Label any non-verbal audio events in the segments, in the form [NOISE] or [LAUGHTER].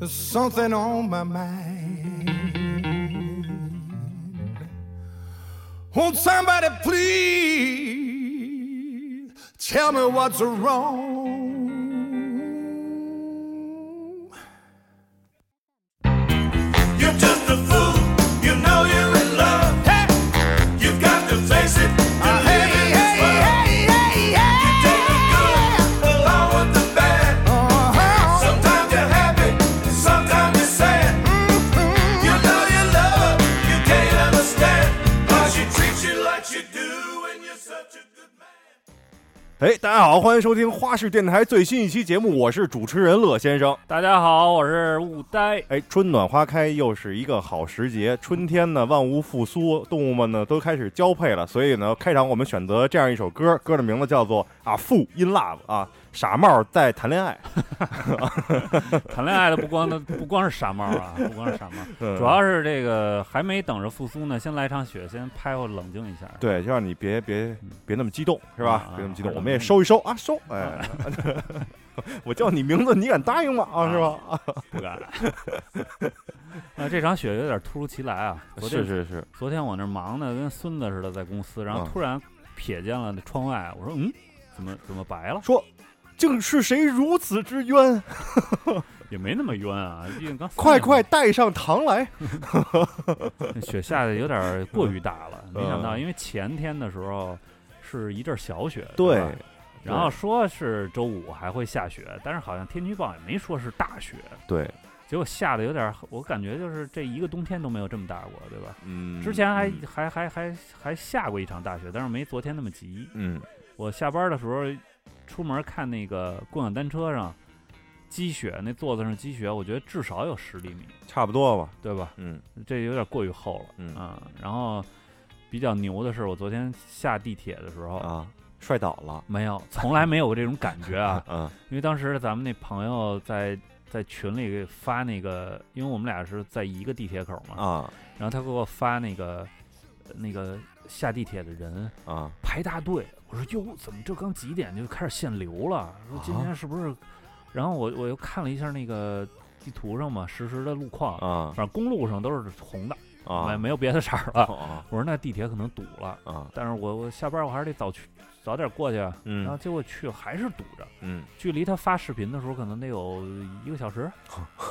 There's something on my mind. Won't somebody please tell me what's wrong? 家好，欢迎收听花式电台最新一期节目，我是主持人乐先生。大家好，我是雾呆。哎，春暖花开，又是一个好时节。春天呢，万物复苏，动物们呢都开始交配了。所以呢，开场我们选择这样一首歌，歌的名字叫做啊《Fool in Love》啊，傻帽在谈恋爱。[LAUGHS] 谈恋爱的不光的不光是傻帽啊，不光是傻帽，[LAUGHS] 嗯主要是这个还没等着复苏呢，先来场雪，先拍我冷静一下。对，就让你别别别那么激动，是吧？啊别那么激动，啊我们也收一收啊，收。哎，[LAUGHS] 我叫你名字，你敢答应吗？啊，是吧？啊，不敢。那这场雪有点突如其来啊！是是是，昨天我那忙的跟孙子似的在公司，然后嗯突然瞥见了那窗外，我说嗯，怎么怎么白了？说竟是谁如此之冤？[LAUGHS] 也没那么冤啊，毕竟刚快快带上糖来！那 [LAUGHS] 雪下的有点过于大了，[LAUGHS] 没想到，嗯因为前天的时候是一阵小雪，对，然后说是周五还会下雪，但是好像天气预报也没说是大雪，对，结果下的有点，我感觉就是这一个冬天都没有这么大过，对吧？嗯，之前还嗯还还还还下过一场大雪，但是没昨天那么急。嗯我下班的时候出门看那个共享单车上积雪，那座子上积雪，我觉得至少有十厘米，差不多吧。对吧？嗯这有点过于厚了，嗯啊。然后比较牛的是，我昨天下地铁的时候，啊，摔倒了。没有，从来没有过这种感觉啊。[LAUGHS] 嗯因为当时咱们那朋友在在群里给发那个，因为我们俩是在一个地铁口嘛，啊然后他给我发那个呃那个下地铁的人啊排大队，我说哟，怎么这刚几点就开始限流了？说今啊天是不是？然后我我又看了一下那个地图上嘛，实时的路况，啊反正公路上都是红的，啊！没没有别的色儿了。啊我说那地铁可能堵了，啊但是我我下班我还是得早去，早点过去嗯。然后嗯结果去还是堵着，嗯距离他发视频的时候可能得有一个小时。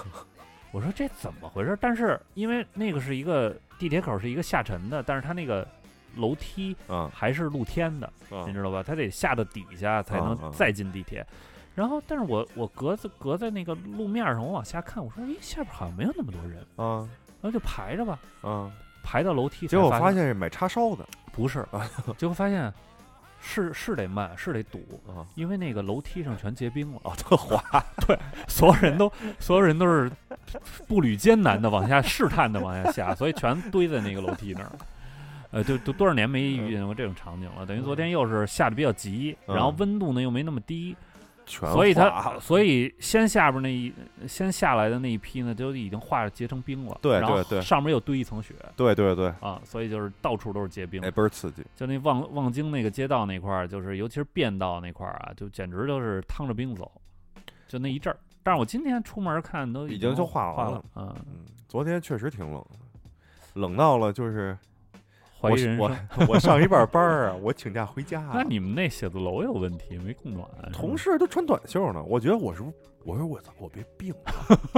[LAUGHS] 我说这怎么回事？但是因为那个是一个地铁口是一个下沉的，但是它那个楼梯啊还是露天的，啊你知道吧？它得下到底下才能再进地铁。然后，但是我我隔在隔在那个路面上，我往下看，我说，哎，下边好像没有那么多人，啊然后就排着吧，啊！排到楼梯结果发发现是买叉烧的不是，[LAUGHS] 结果发现是是得慢，是得堵，啊因为那个楼梯上全结冰了。啊，特滑 [LAUGHS] 对所有人都所有人都是步履艰难的往下试探的往下下，所以全堆在那个楼梯那儿。呃，就都多少年没遇见过这种场景了。等于昨天又是下的比较急，嗯然后温度呢又没那么低，全所以它所以先下边那一先下来的那一批呢，就已经化结成冰了。对对对上面又堆一层雪对对对，啊，所以就是到处都是结冰。哎，倍儿刺激。就那望望京那个街道那块儿，就是尤其是便道那块儿啊，就简直就是趟着冰走，就那一阵儿。但是我今天出门看都已经就化化完了嗯，嗯，昨天确实挺冷，冷到了就是我怀疑人我生。[LAUGHS] 我上一半班儿啊，我请假回家啊，那你们那写字楼有问题，没供暖啊？同事都穿短袖呢，我觉得我是不是？我说我操，我别病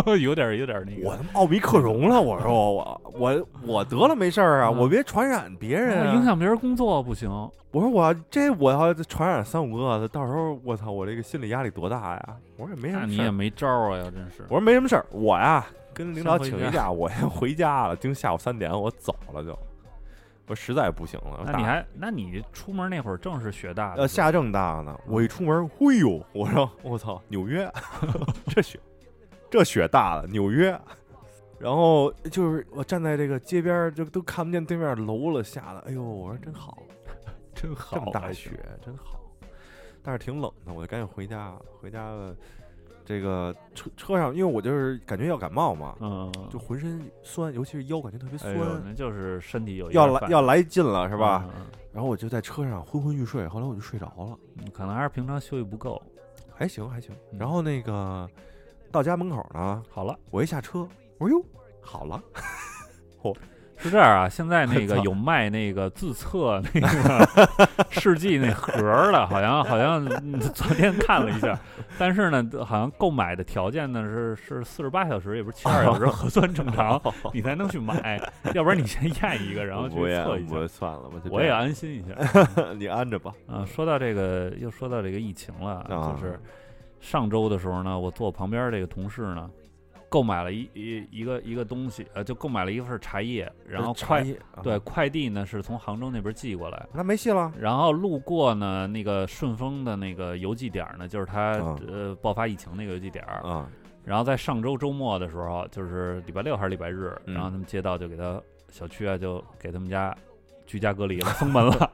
了，[LAUGHS] 有点有点那个，我他妈奥密克戎了，我说我我我得了没事儿啊，嗯我别传染别人、啊，影响别人工作不行。我说我这我要传染三五个，到时候我操，我这个心理压力多大呀？我说也没什那么事儿，你也没招啊，要真是。我说没什么事儿，我呀跟领导请一假，我先回家了，今下午三点我走了就，我实在不行了。那你还，那你出门那会儿正是雪大呃下这么大呢，我一出门，嘿呦，我说我操，纽约，[LAUGHS] 这雪这雪大了，纽约。然后就是我站在这个街边儿，就都看不见对面楼了，吓得哎呦，我说真好，[LAUGHS] 真好，这么大雪，真好。但是挺冷的，我就赶紧回家了。回家了，这个车车上，因为我就是感觉要感冒嘛，嗯，就浑身酸，尤其是腰感觉特别酸，哎呦，那就是身体有要来要来劲了，是吧？？嗯然后我就在车上昏昏欲睡，后来我就睡着了，嗯可能还是平常休息不够。还行还行。嗯然后那个到家门口呢，好了，我一下车，我说哟，好了，[LAUGHS] 是这样啊。现在那个 [LAUGHS] 有卖那个自测那个 [LAUGHS] 试剂那盒儿的，好像好像嗯昨天看了一下，但是呢，好像购买的条件呢是是四十八小时，也不是七十二小时核酸正常，你才能去买，要不然你先验一个，然后去测一下我。算了我，就我也安心一下 [LAUGHS] 你安着吧。啊。说到这个，又说到这个疫情了，啊就是上周的时候呢，我坐我旁边这个同事呢，购买了一一一个一个东西，呃，就购买了一份茶叶，然后快对快递呢是从杭州那边寄过来，那没戏了。然后路过呢那个顺丰的那个邮寄点儿呢，就是它、啊呃爆发疫情那个邮寄点儿，啊，然后在上周周末的时候，就是礼拜六还是礼拜日，嗯然后他们街道就给他小区啊就给他们家居家隔离了，封门了，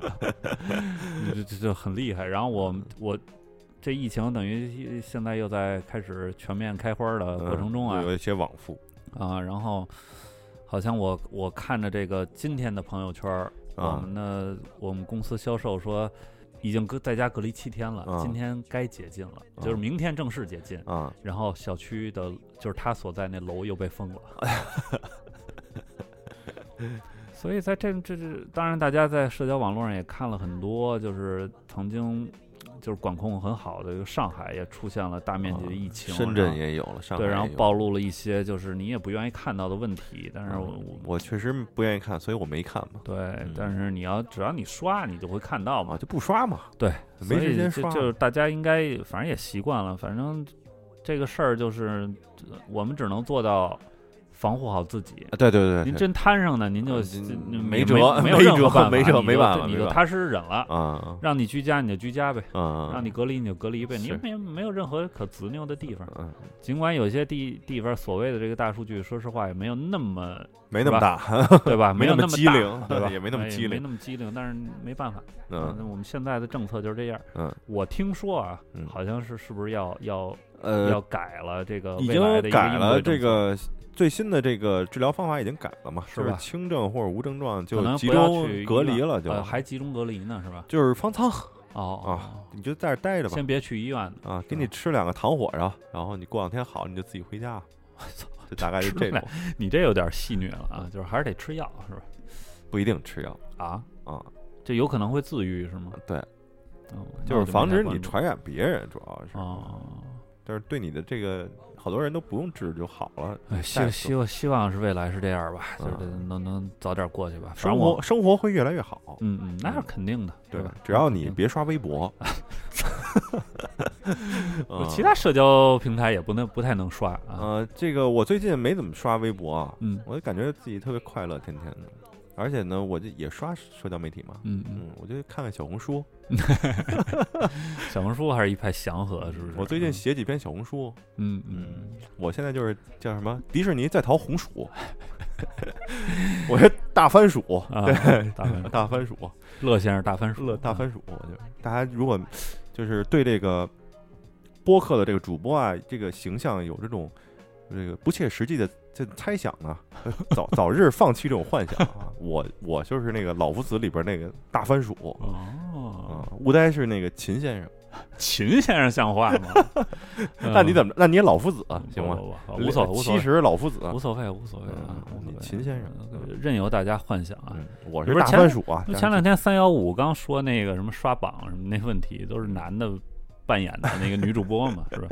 [LAUGHS] 就就就很厉害。然后我我这疫情等于现在又在开始全面开花的过程中啊、嗯有一些往复啊，然后好像我我看着这个今天的朋友圈儿，我啊们的我们公司销售说。已经隔在家隔离七天了，啊今天该解禁了，就是啊明天正式解禁。啊，然后小区的，就是他所在那楼又被封了。[LAUGHS] 所以在这这这，当然大家在社交网络上也看了很多，就是曾经就是管控很好的，上海也出现了大面积的疫情，啊深圳也有了，上海对，然后暴露了一些就是你也不愿意看到的问题，但是嗯我我我确实不愿意看，所以我没看嘛。对，但是你要只要你刷，你就会看到嘛啊，，就不刷嘛，对，没时间刷。就就是大家应该反正也习惯了，反正这个事儿就是呃我们只能做到防护好自己。啊对对对，对您真摊上呢，您就呃没没辙没辙任何办法，没辙没办法你就踏实忍了。啊让你居家你就居家呗，啊，让你隔离你就隔离呗，你没没有任何可执拗的地方。嗯尽管有些地地方所谓的这个大数据，说实话也没有那么没那么大，对吧？[LAUGHS] 没有那么机灵对吧？[LAUGHS] 也没那么哎机灵没那么机灵，但是没办法。嗯那我们现在的政策就是这样。嗯，我听说啊嗯，好像是是不是要要呃要呃，改了这个已未来的一个经改了这个最新的这个治疗方法已经改了嘛，就是是吧？轻症或者无症状就集中隔离了，就呃还集中隔离呢，是吧？就是方舱。哦啊，你就在这儿待着吧。先别去医院。啊，给你吃两个糖火烧，然后你过两天好你就自己回家，我 [LAUGHS] 操就大概就这吃两种，你这有点戏谑了啊，就是还是得吃药是吧？不一定吃药。啊，啊，这有可能会自愈是吗？对，嗯，就是防止你传传染别人，主要是，哦。但是对你的这个好多人都不用治就好了，哎，希希望希望是未来是这样吧，就是嗯能能早点过去吧。反生正我活生活会越来越好，嗯嗯，那是肯定的，对吧？只要你别刷微博，[LAUGHS] 嗯其他社交平台也不能不太能刷啊。呃，这个我最近没怎么刷微博啊，嗯我就感觉自己特别快乐，天天的。而且呢，我就也刷社交媒体嘛，嗯嗯，嗯，我就看看小红书。[LAUGHS] 小红书还是一派祥和，是不是？我最近写几篇小红书，嗯嗯我现在就是叫什么迪士尼在逃红薯，[LAUGHS] 我是大番薯，大番薯 [LAUGHS] 大番薯，乐先生大番薯，乐大番薯，我就大家如果就是对这个播客的这个主播啊，这个形象有这种这个不切实际的这猜想啊，早早日放弃这种幻想啊！[LAUGHS] 我我就是那个老夫子里边那个大番薯哦，啊，乌呆是那个秦先生，秦先生像话吗？[LAUGHS] 那你怎么？那你也老夫子啊嗯行吗？无所无所七谓，十老夫子，无所谓无所谓啊嗯，无所谓秦先生呃任由大家幻想啊。嗯，我是大不是前番薯啊。那前两天三幺五刚说那个什么刷榜什么那问题，都是男的扮演的那个女主播嘛，是吧？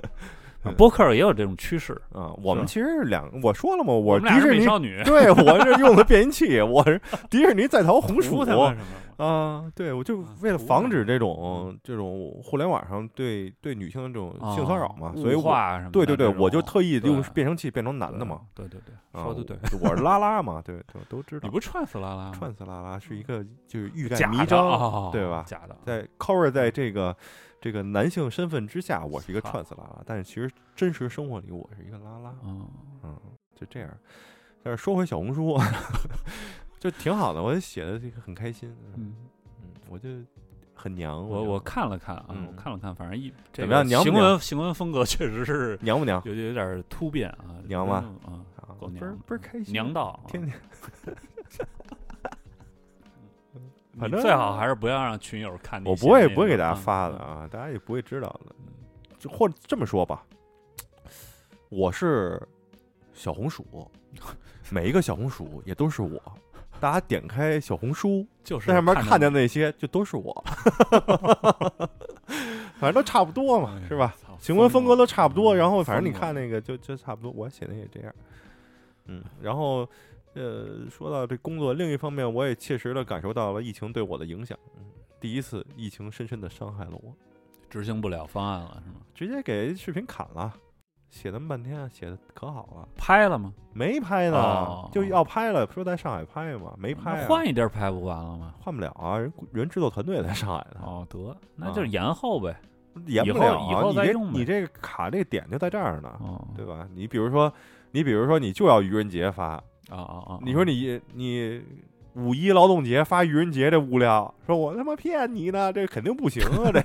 啊播客也有这种趋势，啊，我们其实是两，我说了嘛，我迪士尼，少女，[LAUGHS] 对我是用的变音器，[LAUGHS] 我是迪士尼在逃红薯服他们什么？啊，对我就啊为了防止这嗯种这种互联网上对对女性的这种性骚扰嘛，啊所以对对对，我就特意用变声器变成男的嘛，对对对，啊说的对。我我是拉拉嘛，[LAUGHS] 对对，都知道。你。不串死拉拉？串死拉拉是一个就是欲盖弥彰，哦对吧？假的，在 cover 在这个这个男性身份之下，我是一个好串死拉拉，但是其实真实生活里我是一个拉拉，嗯，嗯，就这样。但是说回小红书，[LAUGHS] 就挺好的，我写的这个很开心，嗯，嗯，我就很娘，我我看了看啊，嗯我看了看，反正一这怎么样个行娘不娘文行文风格确实是娘不娘有有点突变啊，娘吗？嗯啊，倍儿娘倍儿开心，娘道，啊天天你 [LAUGHS] 反正最好还是不要让群友看你我不会不会给大家发的嗯啊，大家也不会知道的。就或者这么说吧，我是小红薯，[LAUGHS] 每一个小红薯也都是我。大家点开小红书，就是在上面看看见那些就都是我，[LAUGHS] 反正都差不多嘛，是吧？行文风格都差不多，嗯然后反正你看那个就就差不多，我写的也这样，嗯，然后呃，说到这工作，另一方面，我也切实的感受到了疫情对我的影响，嗯，第一次疫情深深的伤害了我，执行不了方案了是吗？直接给视频砍了，写那么半天，写的可好了，拍了吗？没拍呢，哦就要拍了，说在上海拍嘛，没拍、啊，换一地儿拍不完了吗？换不了啊，人人制作团队在上海呢，哦，得，那就是延后呗。延后演不了啊，以后你这再用呗你这个卡这个点就在这儿呢，哦，对吧？你比如说，你比如说，你就要愚人节发，啊啊啊！你说你你五一劳动节发愚人节这物料，说我他妈骗你呢，这肯定不行啊，[LAUGHS] 这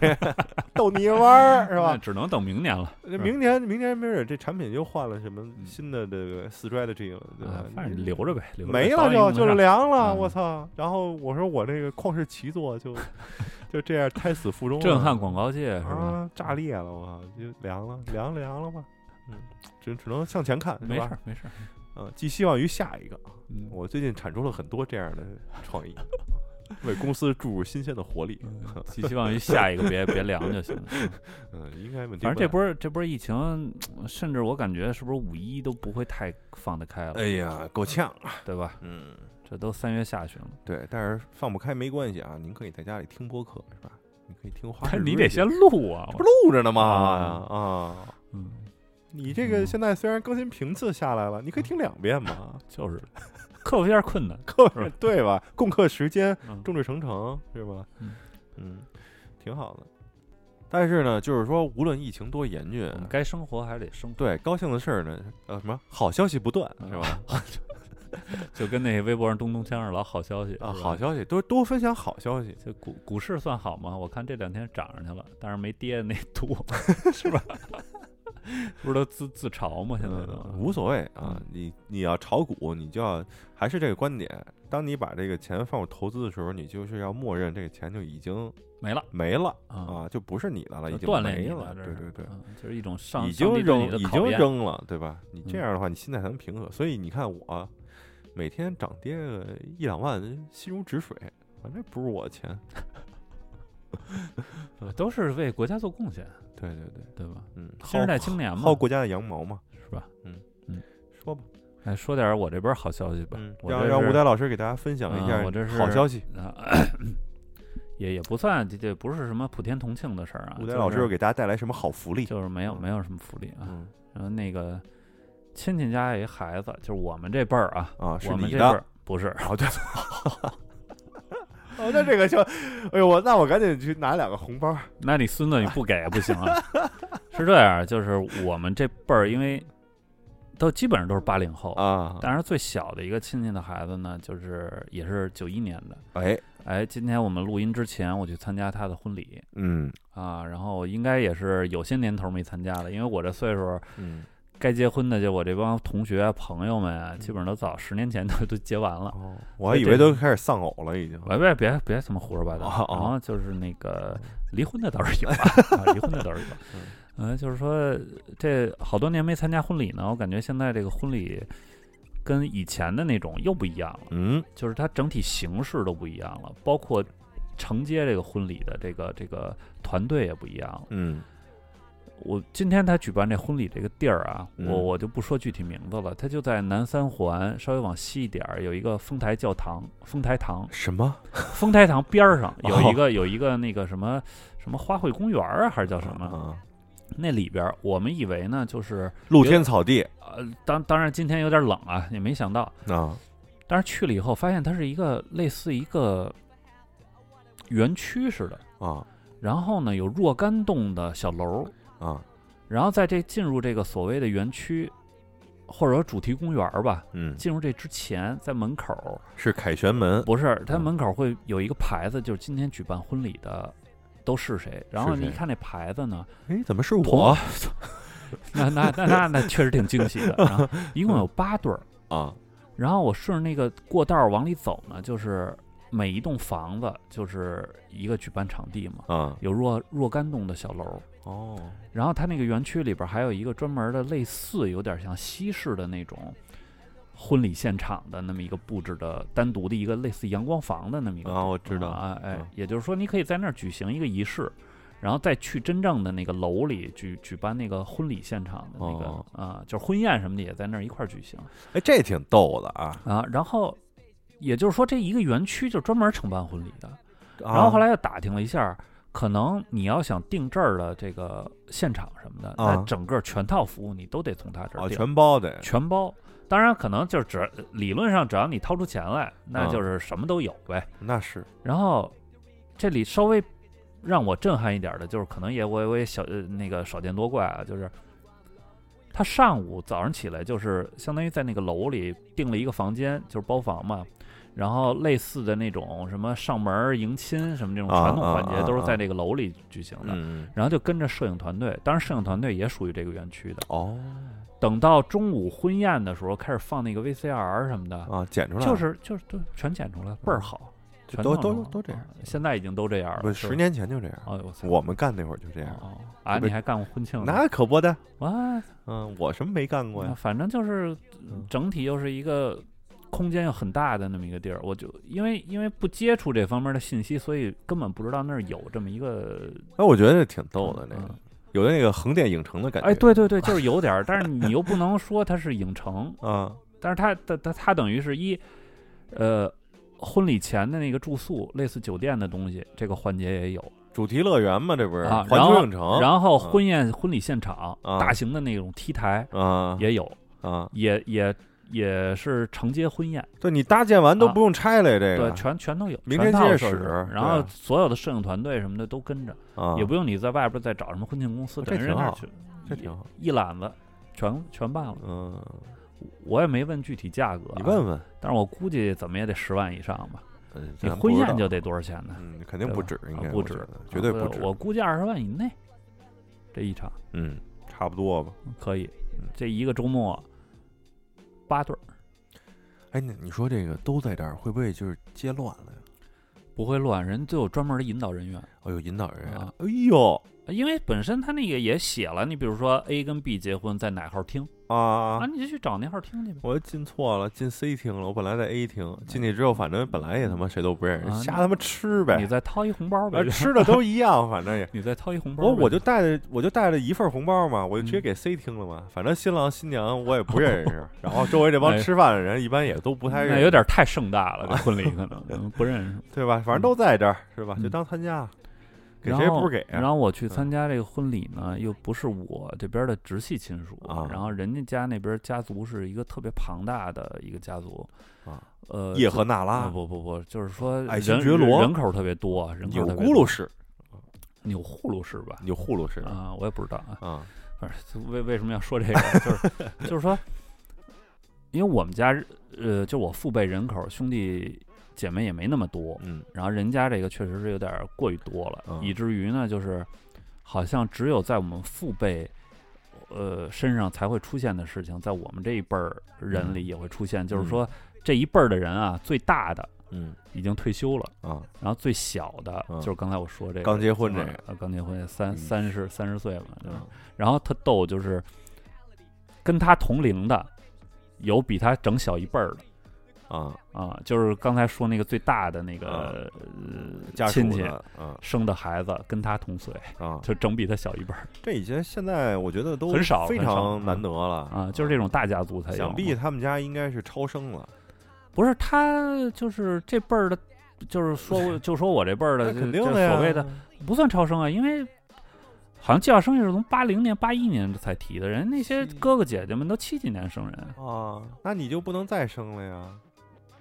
逗你玩儿是吧？只能等明年了。那明年明年没准这产品又换了什么嗯新的这个 strategy 了，对吧啊？反正留着呗，留着没了就就是凉了，嗯我操！然后我说我这个旷世奇作就 [LAUGHS] 就这样胎死腹中，震撼广告界是吧？啊，炸裂了，我靠，就凉了，凉了凉了吧？嗯，只只能向前看，没事儿？没事儿。嗯，寄希望于下一个。嗯我最近产出了很多这样的创意，[LAUGHS] 为公司注入新鲜的活力。嗯寄希望于下一个别别凉就行了。嗯 [LAUGHS] 嗯，应该问题反正这波儿这波儿疫情，甚至我感觉是不是五一都不会太放得开了，哎呀，够呛。对吧？嗯，这都三月下旬了，对，但是放不开没关系啊，您可以在家里听播客，是吧？你可以听花式但你得先录啊。不录着呢吗？啊啊，嗯，你这个嗯现在虽然更新频次下来了，你可以听两遍嘛，[LAUGHS] 就是克服一下困难。克服对吧？共克时艰，嗯众志成城，是吧？嗯嗯，挺好的。但是呢，就是说，无论疫情多严峻该生活还得生活，对高兴的事儿呢，呃，什么好消息不断，是吧？[LAUGHS] 就跟那微博上咚咚锵似的，老好消息啊，好消息多多分享好消息，这股股市算好吗？我看这两天涨上去了，但是没跌的那 [LAUGHS] 多，是吧？[LAUGHS] 不是都自自嘲吗？现在都嗯无所谓啊嗯。你你要炒股，你就要还是这个观点，当你把这个钱放入投资的时候，你就是要默认这个钱就已经没了没了啊，啊，就不是你的了，已经锻炼没了。对对对。嗯就是一种上已经扔，已经扔了，对吧？你这嗯样的话，你心态才能平和。所以你看我每天涨跌个一两万，心如止水，反正不是我的钱。呃 [LAUGHS] 都是为国家做贡献，对对对，对吧？嗯，新时代青年嘛薅，国家的羊毛嘛，是吧？嗯嗯说吧，哎，说点我这边好消息吧嗯，，我这让让吴丹老师给大家分享一嗯下我这是好消息。啊，[COUGHS] 也也不算，这这不是什么普天同庆的事儿啊。吴丹老师又给大家带来什么好福利？就是没有嗯没有什么福利啊。嗯然后那个亲戚家有一孩子，就是我们这辈儿啊，啊，是我们这辈儿。不是，哦，对。[LAUGHS] 哦，[LAUGHS] 那这个就，哎呦我，那我赶紧去拿两个红包。那你孙子你不给不行啊。是这样，就是我们这辈儿，因为都基本上都是八零后，啊，当然最小的一个亲戚的孩子呢，就是也是九一年的。哎，哎，今天我们录音之前，我去参加他的婚礼嗯啊，然后应该也是有些年头没参加了，因为我这岁数，嗯，该结婚的就我这帮同学啊朋友们啊，基本上都早十年前都 [LAUGHS] 都结完了。哦，我还以为都开始丧偶了，已经。别别别别这么胡说八道，哦哦然后就是那个离婚的倒是有啊，[LAUGHS] 啊离婚的倒是有，嗯、就是说这好多年没参加婚礼呢，我感觉现在这个婚礼跟以前的那种又不一样了，嗯就是它整体形式都不一样了，包括承接这个婚礼的这个这个团队也不一样了。嗯我今天他举办这婚礼这个地儿啊，嗯我我就不说具体名字了，他就在南三环稍微往西一点儿有一个丰台教堂，丰台堂，什么？丰台堂边儿上 [LAUGHS] 有哦一个有一个那个什么什么花卉公园儿啊，还是叫什么？啊？那里边儿我们以为呢就是露天草地呃，当当然今天有点冷啊，也没想到，啊但是去了以后发现它是一个类似一个园区似的，啊然后呢有若干栋的小楼儿，啊。然后在这进入这个所谓的园区，或者说主题公园儿吧，嗯，进入这之前，在门口是凯旋门。不是，它嗯。门口会有一个牌子，就是今天举办婚礼的都是谁。然后你一看那牌子呢，哎，怎么是我？[LAUGHS] 那那那那那确实挺惊喜的。[LAUGHS] 然后一共有八对儿，啊？然后我顺着那个过道往里走呢，就是每一栋房子就是一个举办场地嘛，啊。有若若干栋的小楼，哦然后它那个园区里边还有一个专门的类似有点像西式的那种婚礼现场的那么一个布置的单独的一个类似阳光房的那么一个啊我知道啊哎嗯，也就是说你可以在那儿举行一个仪式。然后再去真正的那个楼里举举办那个婚礼现场的那个哦啊、就是婚宴什么的也在那儿一块儿举行哎，这挺逗的啊。啊。然后也就是说这一个园区就专门承办婚礼的。然然后后来又打听了一下，可能你要想定这儿的这个现场什么的，那啊整个全套服务你都得从他这儿全包得全包。当然，可能就是只理论上只要你掏出钱来，那啊就是什么都有呗。那是然后这里稍微让我震撼一点的就是，可能也我我也小呃那个少见多怪啊，就是他上午早上起来就是相当于在那个楼里订了一个房间，就是包房嘛。然后类似的那种什么上门儿迎亲什么这种啊传统环节，都是在这个楼里举行的。嗯然后就跟着摄影团队，当然摄影团队也属于这个园区的。哦等到中午婚宴的时候，开始放那个 VCR 什么的，啊，剪出来就是就是都全剪出来，倍儿好，全都都都这样啊。现在已经都这样了，不十年前就这样，哦，我操我们干那会儿就这样。哦啊，你还干过婚庆呢？那可不的，哇，嗯，我什么没干过呀？反正就是嗯整体又是一个空间又很大的那么一个地儿，我就因为因为不接触这方面的信息，所以根本不知道那儿有这么一个那我觉得挺逗的，那嗯。个有的那个横店影城的感觉。哎，对对对，就是有点儿，但是你又不能说它是影城，[LAUGHS] 啊，但是它它它它等于是一，呃，婚礼前的那个住宿，类似酒店的东西，这个环节也有。主题乐园嘛，这不是啊。环然后球影城？然后嗯婚宴婚礼现场，啊。大型的那种 T 台啊。也有，啊，也也也是承接婚宴，对你搭建完都啊不用拆了呀，这对，个全全都有，明全天接着使然后所有的摄影团队什么的都跟着，啊，也不用你在外边再找什么婚庆公司，这等人这挺好。一揽子全全办了。嗯，我也没问具体价格啊，你问问，但是我估计怎么也得十万以上吧。嗯你婚宴就得多少钱呢？嗯，肯定不止，应该不止绝对啊不止。我估计二十万以内，这一场嗯，差不多吧。可以嗯。这一个周末八对儿哎，那你说这个都在这儿，会不会就是接乱了呀？不会乱，人都有专门的引导人员。哦，有引导人员啊。哎呦因为本身他那个也写了，你比如说 A 跟 B 结婚在哪号厅啊啊，！你就去找那号厅去呗。我进错了，进 C 厅了。我本来在 A 厅，进去之后，反正本来也他妈谁都不认识，啊瞎他妈吃呗你，再掏一红包呗啊，吃的都一样，反正也。[LAUGHS] 你再掏一红包呗。我我就带着我就带着一份红包嘛，我就直接嗯给 C 厅了嘛。反正新郎新娘我也不认识，[LAUGHS] 然后周围这帮哎吃饭的人一般也都不太认识，有点太盛大了，这婚礼可能嗯 [LAUGHS] 不认识。对吧？反正都在这儿是吧？嗯就当参加，给然后谁不是给啊？然后我去参加这个婚礼呢，又不是我这边的直系亲属，啊然后人家家那边家族是一个特别庞大的一个家族，啊，呃，叶赫那拉、不不不，就是说人觉罗人口特别多，人口钮特别多咕噜氏、钮祜禄氏吧？钮祜禄氏啊，我也不知道啊，啊反正为为什么要说这个，就是 [LAUGHS] 就是说，因为我们家呃，就我父辈人口兄弟姐妹也没那么多，嗯。然后人家这个确实是有点儿过于多了，嗯。以至于呢，就是好像只有在我们父辈呃身上才会出现的事情，在我们这一辈儿人里也会出现。就是说，这一辈儿的人啊，最大的嗯。已经退休了，啊，然后最小的、嗯。就是刚才我说这个刚结婚这个呃刚结婚三嗯。三十三十岁了，对吧嗯。然后他逗，就是跟他同龄的有比他整小一辈儿的。啊，啊，就是刚才说那个最大的那个、啊呃家属亲戚生的孩子跟他同岁，啊，[LAUGHS] 就整比他小一辈儿这以前现在我觉得都很少非常难得了啊，就是这种大家族才有嘛。想必他们家应该是超生了，不是他就是这辈儿的，就是说 [LAUGHS] 就说我这辈儿的，肯定就的呀，所谓的不算超生啊，因为好像计划生育是从八零年、八一年才提的，人那些哥哥姐姐们都七几年生人，啊，那你就不能再生了呀？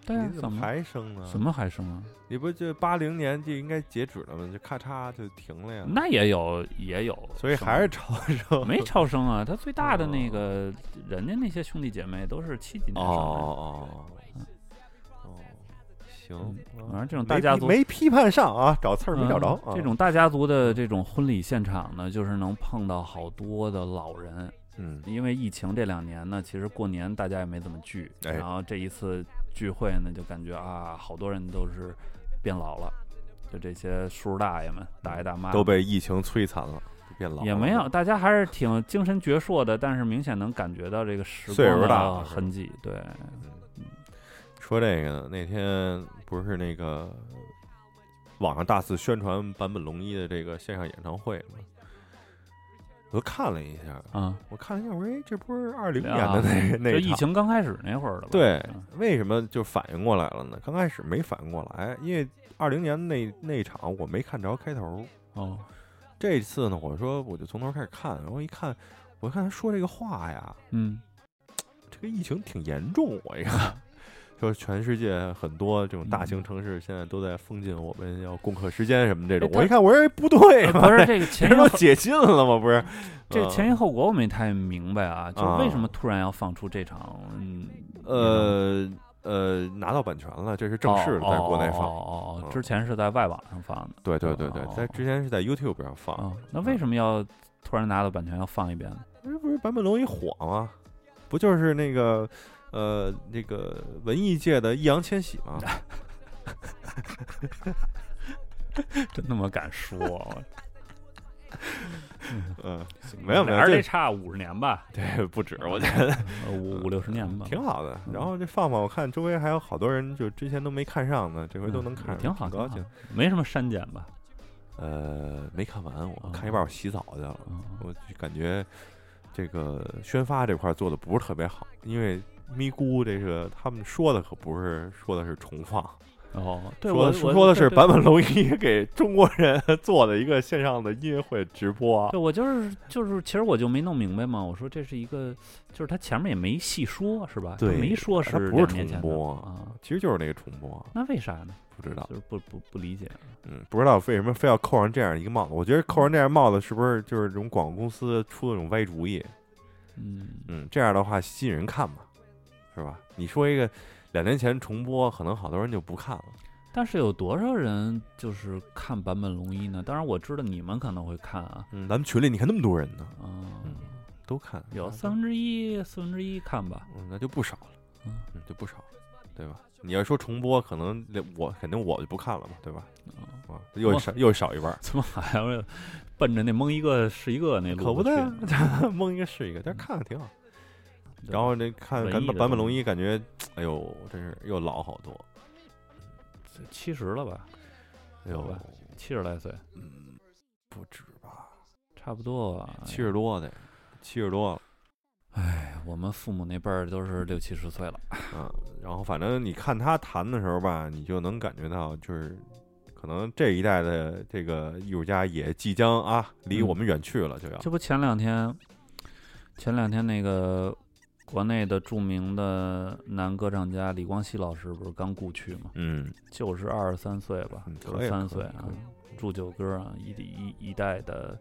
对啊你，怎么还生呢？什么还生啊？你不就八零年就应该截止了吗？就咔嚓就停了呀。那也有也有，所以还是超生。[LAUGHS] 没超生啊，他最大的那哦个人家那些兄弟姐妹都是七几哦年生的。哦哦，行嗯，反正这种大家族批没批判上啊，找刺儿没找着。这种大家族的这种婚礼现场呢，就是能碰到好多的老人，嗯因为疫情这两年呢，其实过年大家也没怎么聚，哎然后这一次聚会呢，就感觉啊，好多人都是变老了，就这些叔叔大爷们、大爷大妈都被疫情摧残了，变老了也没有，大家还是挺精神矍铄的，但是明显能感觉到这个时岁数光的痕迹。对，说这个呢，那天不是那个网上大肆宣传版本龙一的这个线上演唱会吗？我都看了一下，啊，我看了一下，我说哎，这不是二零年啊的那、那就疫情刚开始那会儿了吧？对嗯，为什么就反应过来了呢？刚开始没反应过来，因为二零年那那场我没看着开头。哦，这次呢，我说我就从头开始看，然后一看，我看他说这个话呀，嗯，这个疫情挺严重，我一看，说全世界很多这种大型嗯城市现在都在封禁，我们要攻克时间什么这种我一看，我说哎不对吧，不是这个 [LAUGHS] 前因后人都解禁了吗？不是，这个嗯前因后果我没太明白啊，就是为什啊么突然要放出这场？嗯，呃呃拿到版权了，这是正式，在国内放。哦哦之前是在外网上放的。对对对对哦，在之前是在 YouTube 上放。啊，那为什么要突然拿到版权要放一遍呢？这不是版本龙一火吗？不就是那个呃那个文艺界的易烊千玺吗？[LAUGHS] 真他妈敢说？我 [LAUGHS] 嗯，没有没有，得差五十年吧，对不止，我觉 [LAUGHS] 得呃五五六十年吧，挺好的。嗯然后这放放，我看周围还有好多人，就之前都没看上呢，这回都能看上，嗯挺好，高兴。没什么删减吧？呃，没看完，我哦看一半，我洗澡去了，嗯我感觉这个宣发这块做的不是特别好，因为咪咕这个他们说的可不是说的是重放，哦，对，说说说的是对坂本龙一给中国人 [LAUGHS] 做的一个线上的音乐会直播。对，我就是就是，其实我就没弄明白嘛。我说这是一个，就是他前面也没细说，是吧？就对没说是不是重播啊。其实就是那个重播，那为啥呢？不知道，就是不不不理解。嗯，不知道为什么非要扣上这样一个帽子。我觉得扣上这样帽子是不是就是这种广告公司出的这种歪主意？嗯，嗯，这样的话吸引人看嘛，是吧？你说一个两年前重播，可能好多人就不看了。但是有多少人就是看版本龙一呢？当然我知道你们可能会看啊，嗯，咱们群里你看那么多人呢，啊，都看，啊有三分之一四分之一看吧。嗯，那就不少了，嗯嗯，就不少，对吧？你要说重播，可能我肯定我就不看了嘛，对吧？嗯啊，又少又少一半，怎么还要奔着那蒙一个是一个那路子可不对啊，[LAUGHS] 蒙一个是一个，但是看看挺好。对然后那看文坂本龙一，感觉，[TSK] 哎呦，真是又老好多，七十了吧，哎呦七十来岁，嗯，不止吧，差不多吧。七十多的，七十多了。哎，我们父母那辈儿都是六七十岁了。嗯，然后反正你看他弹的时候吧，你就能感觉到，就是可能这一代的这个艺术家也即将啊离嗯我们远去了，就要这不前两天，前两天那个国内的著名的男歌唱家李光羲老师不是刚故去吗？嗯，就是二十三岁吧嗯，九十三岁啊，祝酒歌啊，一一一代的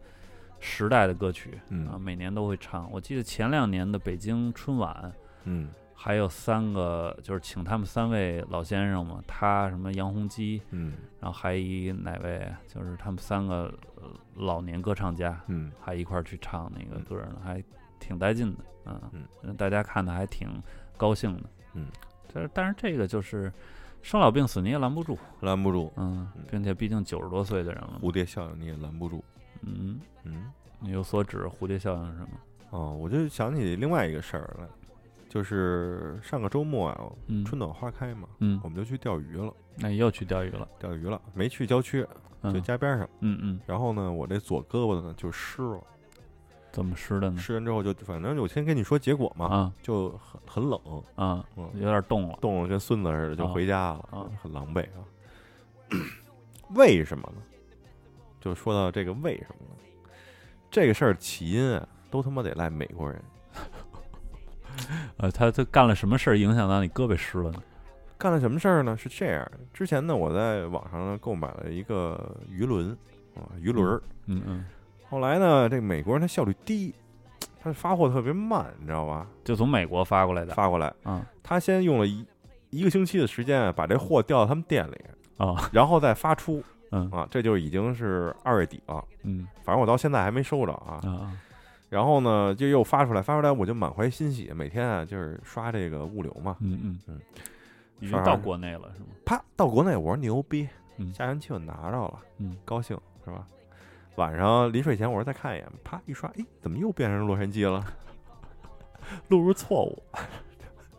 时代的歌曲嗯啊，每年都会唱。我记得前两年的北京春晚。嗯还有三个，就是请他们三位老先生嘛，他什么杨洪基，嗯然后还一哪位，就是他们三个呃老年歌唱家，嗯还一块儿去唱那个嗯歌呢，还挺带劲的，嗯嗯大家看的还挺高兴的，嗯，但是但是这个就是生老病死你也拦不住，拦不住嗯嗯，并且毕竟九十多岁的人了，蝴蝶效应，你也拦不住。嗯，嗯，你有所指，蝴蝶效应是什么？哦，我就想起另外一个事儿来，就是上个周末啊，嗯春暖花开嘛，嗯我，们就去钓鱼了，那又去钓鱼了，钓鱼了，没去郊区，嗯就家边上。嗯嗯，然后呢，我这左胳膊呢就湿了，怎么湿的呢？湿完之后就反正我先跟你说结果嘛，啊就很很冷，啊，嗯，有点冻了，冻了跟孙子似的，就啊回家了，啊很狼狈啊。为什么呢？就说到这个为什么呢？这个事儿起因啊，都他妈得赖美国人。呃，他他干了什么事儿影响到你胳膊湿了呢？干了什么事儿呢？是这样，之前呢，我在网上呢购买了一个鱼轮啊，鱼轮儿。嗯嗯，后来呢，这个美国人他效率低，他发货特别慢，你知道吧？就从美国发过来的，发过来，啊他先用了一一个星期的时间啊把这货调到他们店里，啊，然后再发出 [LAUGHS] 嗯啊，这就已经是二月底了。嗯反正我到现在还没收着啊。啊然后呢，就又发出来，发出来我就满怀欣喜，每天啊就是刷这个物流嘛，嗯嗯嗯已经到国内了是吗？啪到国内，我说牛逼，嗯下星期我拿着了，嗯高兴是吧？晚上临睡前我说再看一眼，啪一刷，哎，怎么又变成洛杉矶了？录入错误，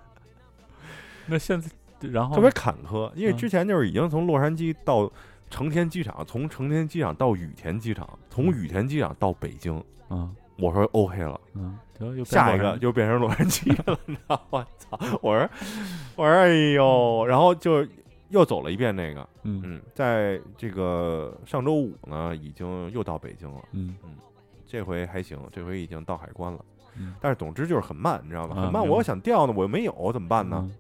[LAUGHS] 那现在然后特别坎坷，因为嗯之前就是已经从洛杉矶到成田机场，从成田机场到羽田机场，从羽田机场到北京，嗯我说 OK 了。嗯，就又下一个就变成洛杉矶了，你知道吗？我操！我说，我说，哎呦，然后就又走了一遍那个，嗯嗯，在这个上周五呢，已经又到北京了，嗯这回还行，这回已经到海关了，嗯但是总之就是很慢，你知道吧？啊很慢，我要想调呢，我又没有，怎么办呢？嗯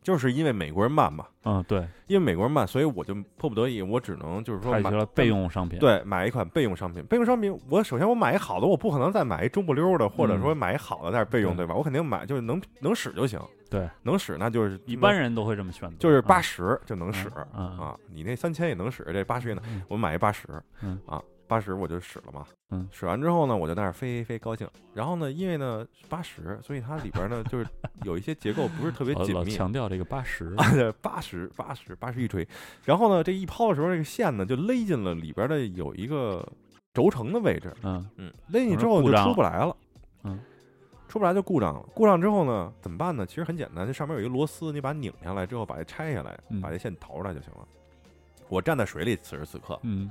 就是因为美国人慢嘛，嗯，对，因为美国人慢，所以我就迫不得已，我只能就是说买了备用商品。，对，买一款备用商品。备用商品，我首先我买一好的，我不可能再买一中不溜的，或者嗯说买一好的在这备用，对对吧？我肯定买就是能能使就行。对，能使那就是一般人都会这么选择，就是八十十就能使啊。你那三千也能使，这八十也能。嗯我买一八十嗯，啊，八十我就使了嘛。嗯使完之后呢，我就在那儿飞飞高兴。然后呢，因为呢八十，所以它里边呢就是有一些结构不是特别紧密。强调这个八十，啊，对，八十八十八十一锤，然后呢，这一抛的时候，这个线呢就勒进了里边的有一个轴承的位置，嗯嗯，勒进去之后就出不来了，嗯，出不来就故障了。故障之后呢，怎么办呢？其实很简单，这上面有一个螺丝，你把它拧下来之后，把它拆下来，嗯把这线逃出来就行了。我站在水里，此时此刻，嗯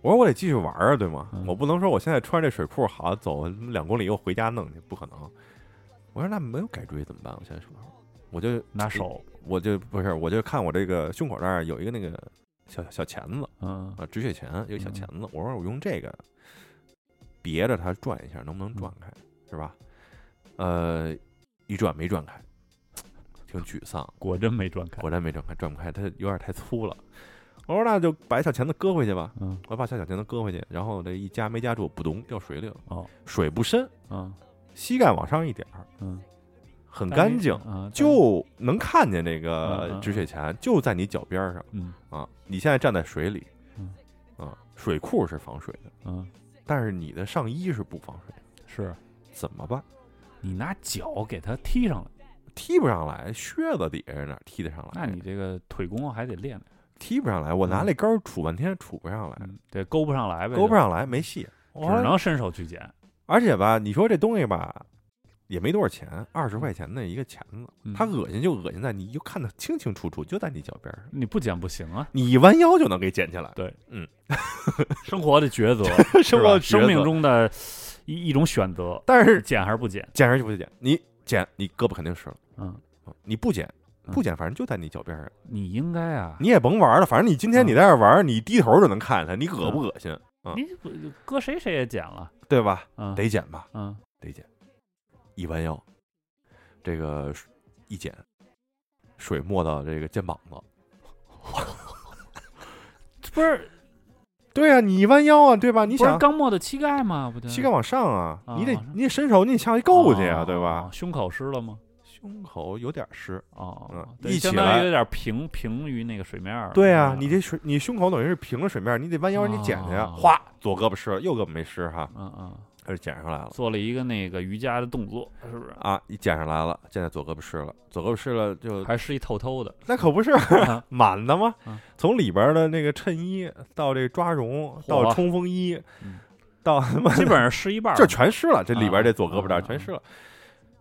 我说我得继续玩啊，对吗？嗯我不能说我现在穿这水裤好走两公里又回家弄去，不可能。我说那没有改锥怎么办？我现在手上，我就拿手，我就不是，我就看我这个胸口这儿有一个那个小小钳子嗯啊，止血钳有一小嗯钳子，我说我用这个别着它转一下，能不能转开，是吧？呃，一转没转开，挺沮丧，果真没转开，果然没转开，转不开，它有点太粗了。我说那就把小钳子搁回去吧，嗯我把小钳子搁回去，然后这一夹没夹住，扑咚掉水里了。哦水不深，嗯膝盖往上一点儿，嗯，很干净，啊，就能看见这嗯个嗯止血钳，就在你脚边上。嗯啊，你现在站在水里，嗯啊，水库是防水的，嗯但是你的上衣是不防水的，是怎么办？你拿脚给它踢上来，踢不上来，靴子底下哪踢得上来？那你这个腿功还得练练，踢不上来，我拿嗯那杆儿杵半天杵不上来，嗯，对，勾不上来呗，勾不上来，没戏。只能伸手去捡，而且吧，你说这东西吧，也没多少钱，二十块钱的一个钳子，嗯它恶心就恶心在你就看得清清楚楚，就在你脚边上，你不捡不行啊，你一弯腰就能给捡起来。对，嗯，生活的抉择，[LAUGHS] 生活生命中的一一种选择，但是捡还是不捡？捡还是不捡？你捡，你胳膊肯定湿了；嗯，你不捡，嗯不捡，反正就在你脚边上。你应该啊，你也甭玩了，反正你今天你在这玩，你低头就能看见它，你恶不恶心？嗯你搁谁谁也捡了，对吧？嗯，得捡吧，嗯得捡。一弯腰，这个一剪，水没到这个肩膀子。不是对啊，你一弯腰啊，对吧？你想刚没的膝盖吗？不对，膝盖往上啊，你得啊你得伸手，你得向去够去呀，哦对吧？胸口湿了吗？胸口有点湿。哦嗯，对一起来相当于有点平平于那个水面儿了。对啊，嗯你这水，你胸口等于是平着水面，你得弯腰，你捡去哗，左胳膊湿了，右胳膊没湿哈，嗯嗯，它就捡上来了。做了一个那个瑜伽的动作，是不是？啊，一捡上来了，现在左胳膊湿了，左胳膊湿了就还湿一透透的，那可不是啊满的吗嗯？从里边的那个衬衣到这抓绒，到冲锋衣嗯，到基本上湿一半儿。这全湿了，这里边啊这左胳膊这儿啊全湿了。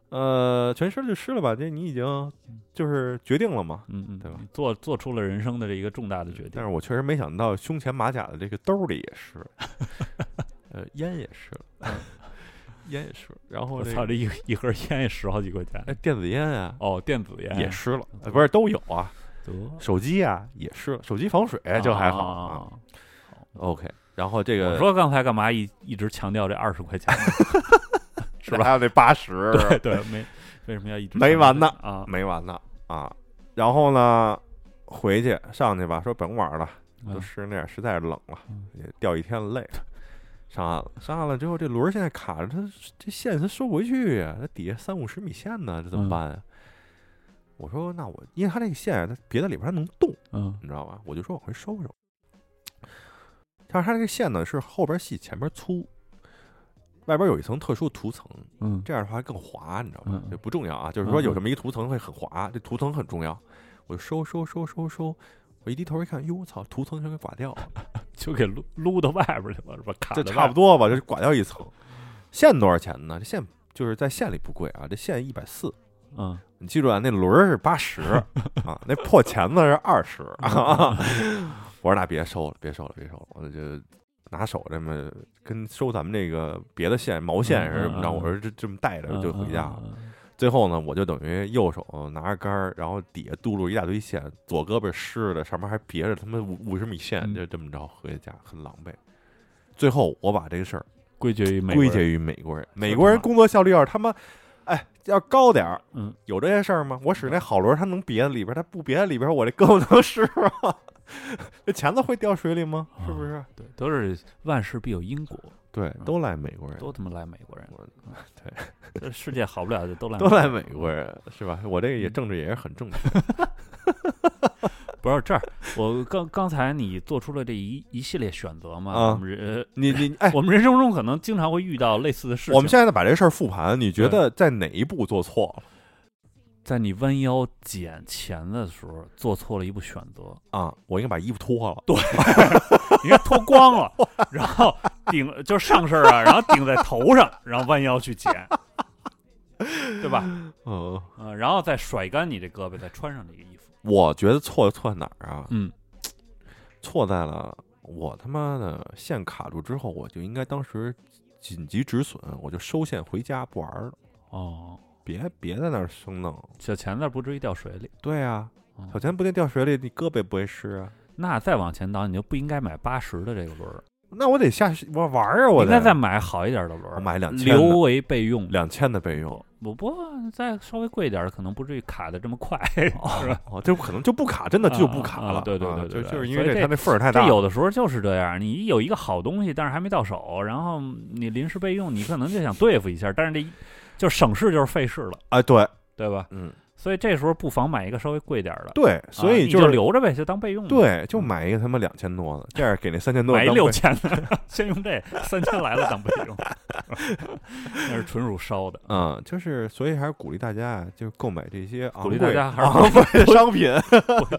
呃，全湿了就湿了吧，这你已经就是决定了嘛。嗯嗯，对吧做做出了人生的这一个重大的决定。但是我确实没想到胸前马甲的这个兜里也湿了，[LAUGHS] 呃，烟也湿了，[LAUGHS] 烟也湿了，然后我操，这个这一一盒烟也十好几块钱。哎电子烟啊哦，电子烟也湿了，呃不是都有啊，得手机啊也湿了，手机防水就还好啊。啊。OK，然后这个我说刚才干嘛一一直强调这二十块钱呢？[LAUGHS] 是吧？还有那八十，对对，没为什么要一直没完呢啊？没完呢啊。然后呢，回去上去吧，说甭玩了，都嗯湿那样，实在是冷了嗯，也掉一天了累。上岸了，上岸了之后，这轮儿现在卡着，它这线它收不回去呀，它底下三五十米线呢，这怎么嗯办呀？我说那我，因为它这个线它别在里边它能动，嗯你知道吧？我就说往回收收。但是它这个线呢是后边细前边粗，外边有一层特殊涂层，嗯这样的话更滑，你知道吧不重要啊，就是说有这么一个涂层会很滑，这涂层很重要。我就收收收收收，我一低头一看，哟，我操，涂层全给刮掉了，就给撸撸到外边去了，是吧？卡这差不多吧，就刮掉一层。线多少钱呢？这线就是在线里不贵啊，这线一百四。嗯，你记住啊，那轮儿是八十 [LAUGHS] 啊，那破钳子是二十啊。[LAUGHS] 我说那别收了，别收了，别收了，我就拿手这么跟收咱们这个别的线毛线似的，这么着，嗯嗯嗯我说这这么带着就回家了。嗯。嗯嗯最后呢，我就等于右手拿着杆儿，然后底下嘟噜一大堆线，左胳膊湿的，上面还别着他妈五五十米线，嗯就这么着回家，很狼狈。最后我把这个事儿归结于美国人归结于美国人，美国人工作效率要是他妈，哎，要高点儿，嗯，有这些事儿吗？我使那好轮儿，它能别在里边儿，它不别在里边儿，我这胳膊能湿吗？[LAUGHS] 这钳子会掉水里吗？是不是？对，都是万事必有因果，对，都赖美国人，都他妈赖美国人。我 [LAUGHS] 对，[LAUGHS] 这世界好不了就都赖都赖美美国人，是吧？我这个也政治也是很正确。[LAUGHS] 不是这儿，我刚刚才你做出了这一一系列选择嘛？啊我们人你你哎，我们人生中可能经常会遇到类似的事情。我们现在把这事儿复盘，你觉得在哪一步做错了在你弯腰捡钱的时候做错了一步选择，啊？我应该把衣服脱了。对，应该脱光了，然后顶就是上身啊，然后顶在头上，然后弯腰去捡，对吧？嗯，呃，然后再甩干你这胳膊，再穿上这个衣服。我觉得错错在哪儿啊？嗯，[TSK] 错在了我他妈的线卡住之后，我就应该当时紧急止损，我就收线回家不玩了，哦，别别在那儿生弄。小钳子不至于掉水里。对啊，哦小钳不定掉水里，你胳膊也不会湿啊。那再往前倒，你就不应该买八十的这个轮儿，那我得下我玩儿啊，我应该得再买好一点的轮儿，我买2000的留为备用。两千的备用，我不，再稍微贵一点儿，可能不至于卡的这么快，是吧？哦，这可能就不卡，真的就不卡了。啊啊对对啊对对对就就是因为它那缝儿太大。这有的时候就是这样，你有一个好东西，但是还没到手，然后你临时备用，你可能就想对付一下，但是这一就省事就是费事了，哎，对，对吧？嗯，所以这时候不妨买一个稍微贵点儿的，对，所以就就是留着呗，就当备用。，对，就买一个他妈两千多的，这样给那三千多的买一当备六千的，先用这 [LAUGHS] 三千来了当备用，[LAUGHS] 那是纯属烧的。嗯，就是所以还是鼓励大家啊，就是购买这些昂 [LAUGHS] 鼓励贵大家还是昂贵的商品，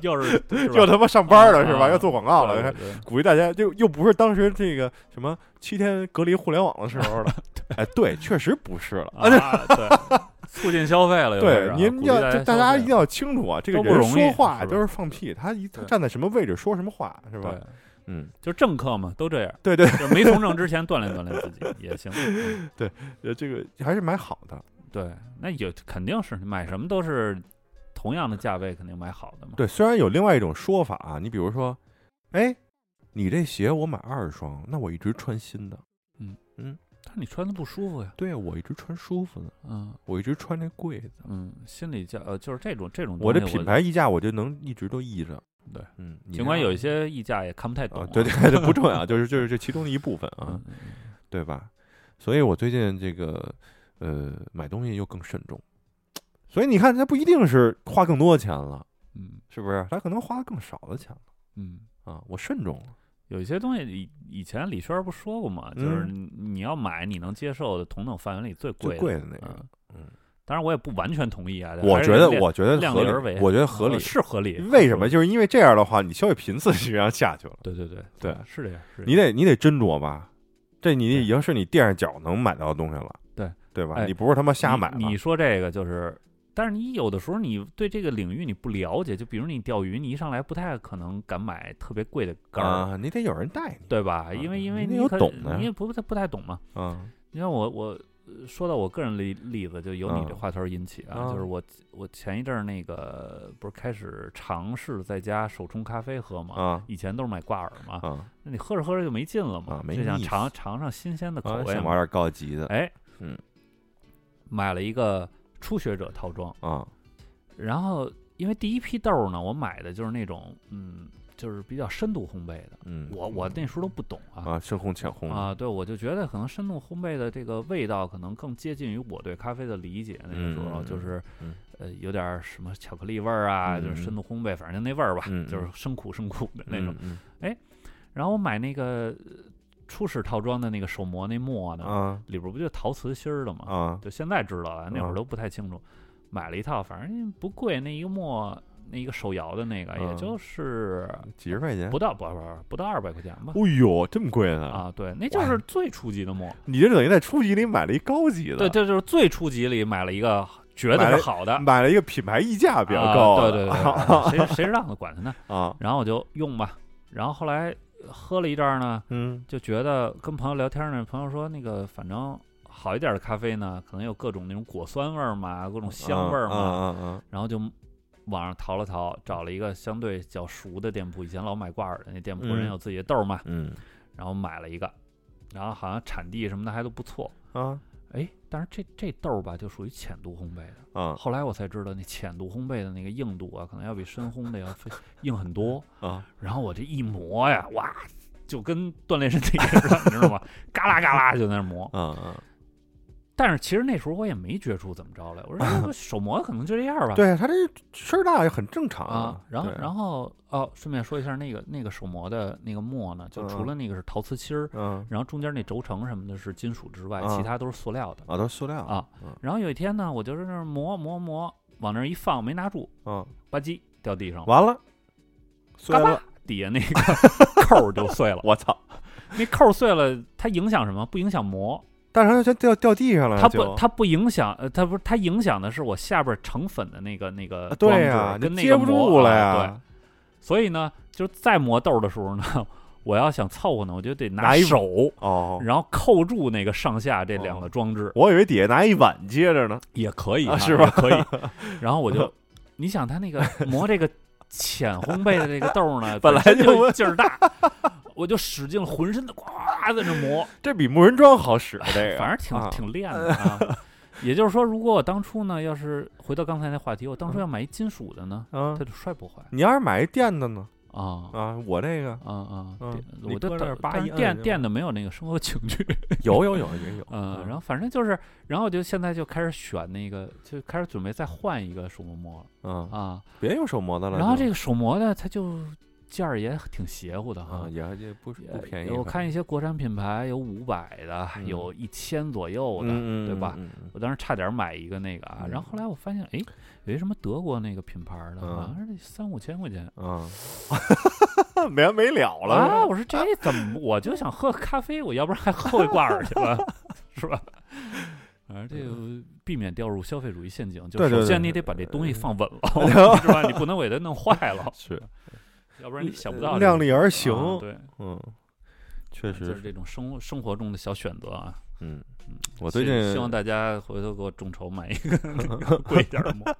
又是又他妈上班了是吧？啊要做广告了，鼓励大家，就又不是当时这个什么七天隔离互联网的时候了。哎，对，确实不是了。啊，对，[LAUGHS] 促进消费了，对您要大家一定要要清楚啊，这个人说话都是放屁，他一他站在什么位置说什么话，是吧？，嗯，就政客嘛，都这样，对对，就没从政之前锻炼锻炼自己也行。[LAUGHS] 对呃，这个还是买好的。[LAUGHS] 对，那有肯定是买什么都是同样的价位，肯定买好的嘛。对，虽然有另外一种说法啊，你比如说，哎，你这鞋我买二十双，那我一直穿新的。但是你穿的不舒服呀。对呀，我一直穿舒服的，嗯我一直穿那贵的，嗯，心理价呃，就是这种这种我这品牌溢价我就能一直都溢着。对，嗯，尽管有一些溢价也看不太懂啊。，啊对对对，不重要，就是就是这其中的一部分啊对吧？所以我最近这个呃买东西又更慎重，所以你看，它不一定是花更多的钱了，嗯是不是？它可能花更少的钱了嗯，啊，我慎重了。有一些东西以以前李轩不说过嘛，就是嗯你你要买你能接受的同等范围里最贵最贵的那个嗯嗯，当然我也不完全同意啊。我觉得我觉得合量力而为理，我觉得合理呃。是合理。为什么？就是因为这样的话，你消费频次实际上下去了。对对对对是这样。你得你得斟酌吧，这你已经是你垫上脚能买到的东西了，对对吧？哎你不是他妈瞎买你。你说这个就是，但是你有的时候你对这个领域你不了解，就比如你钓鱼，你一上来不太可能敢买特别贵的竿儿，啊，你得有人带你对吧？因为因为你你懂的你也不太不太懂嘛。啊你看我我呃说到我个人例例子，就由你这嗯话头儿引起啊，啊就是我我前一阵儿那个不是开始尝试在家手冲咖啡喝嘛。啊以前都是买挂耳嘛，啊那你喝着喝着就没劲了嘛，啊没就想尝尝尝新鲜的口啊！味嘛。想玩点高级的哎，嗯，买了一个初学者套装，啊。然后因为第一批豆儿呢，我买的就是那种嗯，就是比较深度烘焙的。嗯，我我那时候都不懂啊。啊深烘浅烘。啊，对，我就觉得可能深度烘焙的这个味道可能更接近于我对咖啡的理解。那个时候就是嗯。呃有点儿什么巧克力味儿啊，就是嗯深度烘焙，反正就那味儿吧，嗯就是生苦生苦的那种。嗯然后我买那个呃初始套装的那个手磨那磨呢，嗯啊里边不就陶瓷芯儿的吗？啊就现在知道了，那会啊儿都不太清楚。买了一套，反正不贵，那一个磨那一个手摇的那个，也嗯就是几十块钱不。到不不不不到二百块钱吧。哎呦，这么贵呢？啊，对，那就是最初级的磨。你这等于在初级里买了一高级的，对，这就是最初级里买了一个觉得是好的，买了一个品牌溢价比较啊高对对对，谁谁让他管他呢？啊，然后我就用吧，然后后来喝了一阵儿呢，嗯。就觉得跟朋友聊天呢，朋友说那个反正好一点的咖啡呢，可能有各种那种果酸味儿嘛，各种香味儿嘛，嗯嗯然后就网上淘了淘，找了一个相对较熟的店铺，以前老买挂耳的那店铺，嗯。人有自己的豆儿嘛，嗯。然后买了一个，然后好像产地什么的还都不错，嗯啊。哎，但是这这豆儿吧就属于浅度烘焙的，啊后来我才知道那浅度烘焙的那个硬度啊，可能要比深烘的要硬很多，[LAUGHS] 啊然后我这一磨呀，哇，就跟锻炼身体似的，你知道吗？嘎啦嘎啦就在那磨。嗯嗯，但是其实那时候我也没觉出怎么着来，我说 [LAUGHS] 这个手磨可能就这样吧。对他这声儿大也很正常啊，然后然后哦，顺便说一下那个那个手磨的那个磨呢，就除嗯了那个是陶瓷芯儿，嗯然后中间那轴承什么的是金属之外，啊其他都是塑料的。啊，都是塑料啊嗯然后有一天呢，我就是那儿磨磨磨，往那儿一放，没拿住，嗯，吧唧掉地上了，完了，碎了，，底下那个 [LAUGHS] 扣儿就碎了。我操！那扣儿碎了，它影响什么？不影响磨，但是它全掉掉地上了，它不它不影响，呃，它不是它影响的是我下边成粉的那个那个对呀，跟那个接不住了呀对，，所以呢，就是在磨豆的时候呢，我要想凑合呢，我就得拿一手，哦，然后扣住那个上下这两个装置，我以为底下拿一碗接着呢，也可以啊是吧可以。[LAUGHS] 然后我就，你想他那个磨这个浅烘焙的这个豆呢，[LAUGHS] 本来就劲儿大，我就使劲浑身的呱在那磨，[LAUGHS] 这比木人桩好使，这个反正挺啊挺练的啊。也就是说，如果我当初呢，要是回到刚才那话题，我当初要买一金属的呢，啊它，就摔不坏你要是买一电的呢？啊。啊，我这个啊啊！我的但电电的没有那个生活情趣，[LAUGHS] 有有有也 [LAUGHS] 有，嗯，然后反正就是，然后我就现在就开始选那个，就开始准备再换一个手磨磨了嗯，啊。别用手磨的了。然后这个手磨的，它就价儿也挺邪乎的啊，哈。也也不不便宜。我看一些国产品牌有五百的，嗯有一千左右的，对吧？我当时差点买一个那个啊，嗯然后后来我发现，哎，有一什么德国那个品牌的，嗯好像是三五千块钱嗯，[LAUGHS] 没完没了了啊！我说这怎么？我就想喝咖啡，我要不然还喝一挂耳去了，[LAUGHS] 是吧？反正这个避免掉入消费主义陷阱，就首先你得把这东西放稳了，[LAUGHS] 是吧？你不能给它弄坏了，是，要不然你想不到这量力而行。啊对，嗯，确实就是，这种生生活中的小选择啊。嗯嗯，我最近希望大家回头给我众筹买一个那 [LAUGHS] 个贵点儿的膜。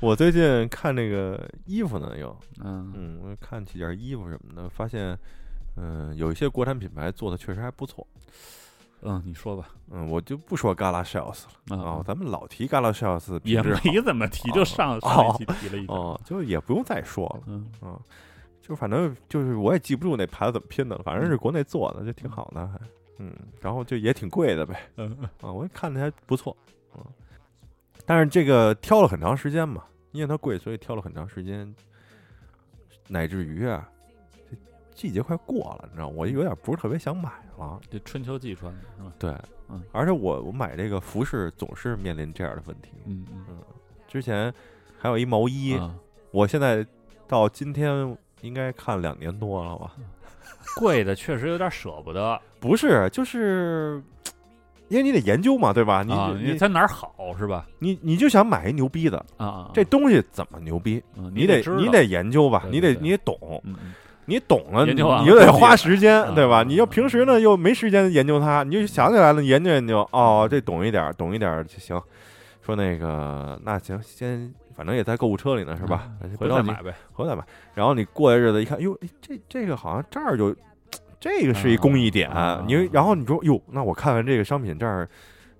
我最近看那个衣服呢，又嗯嗯，我看几件衣服什么的，发现嗯，有一些国产品牌做的确实还不错。嗯，你说吧。嗯，我就不说 Gala Shells 了啊，啊，咱们老提 Gala Shells 也没怎么提，就上哦上一期提了一好下。哦，就也不用再说了。嗯啊，就反正就是我也记不住那牌子怎么拼的了，反正是国内做的，就挺好的，还嗯，然后就也挺贵的呗，嗯啊，我看着还不错，嗯，但是这个挑了很长时间嘛，因为它贵，所以挑了很长时间，乃至于啊，这季节快过了，你知道，我有点不是特别想买了，这春秋季穿的是吧？对，嗯而且我我买这个服饰总是面临这样的问题，嗯嗯之前还有一毛衣，啊我现在到今天应该看两年多了吧。贵的确实有点舍不得不是，就是因为你得研究嘛，对吧？你、啊，你在哪儿好是吧？你你就想买一牛逼的，这东西怎么牛逼？嗯你得你得研究吧，你得你得懂，嗯嗯你懂了，你研究完了你就得花时间，啊对吧？啊你要平时呢又没时间研究它，你就想起来了，研究研究，哦，这懂一点儿，懂一点儿就行。说那个那行，先反正也在购物车里呢，是吧？回头买呗。回头再买。然后你过些日子一看，哟，哎这这个好像这儿就这个是一工艺点，啊你然后你说哟，那我看看这个商品这儿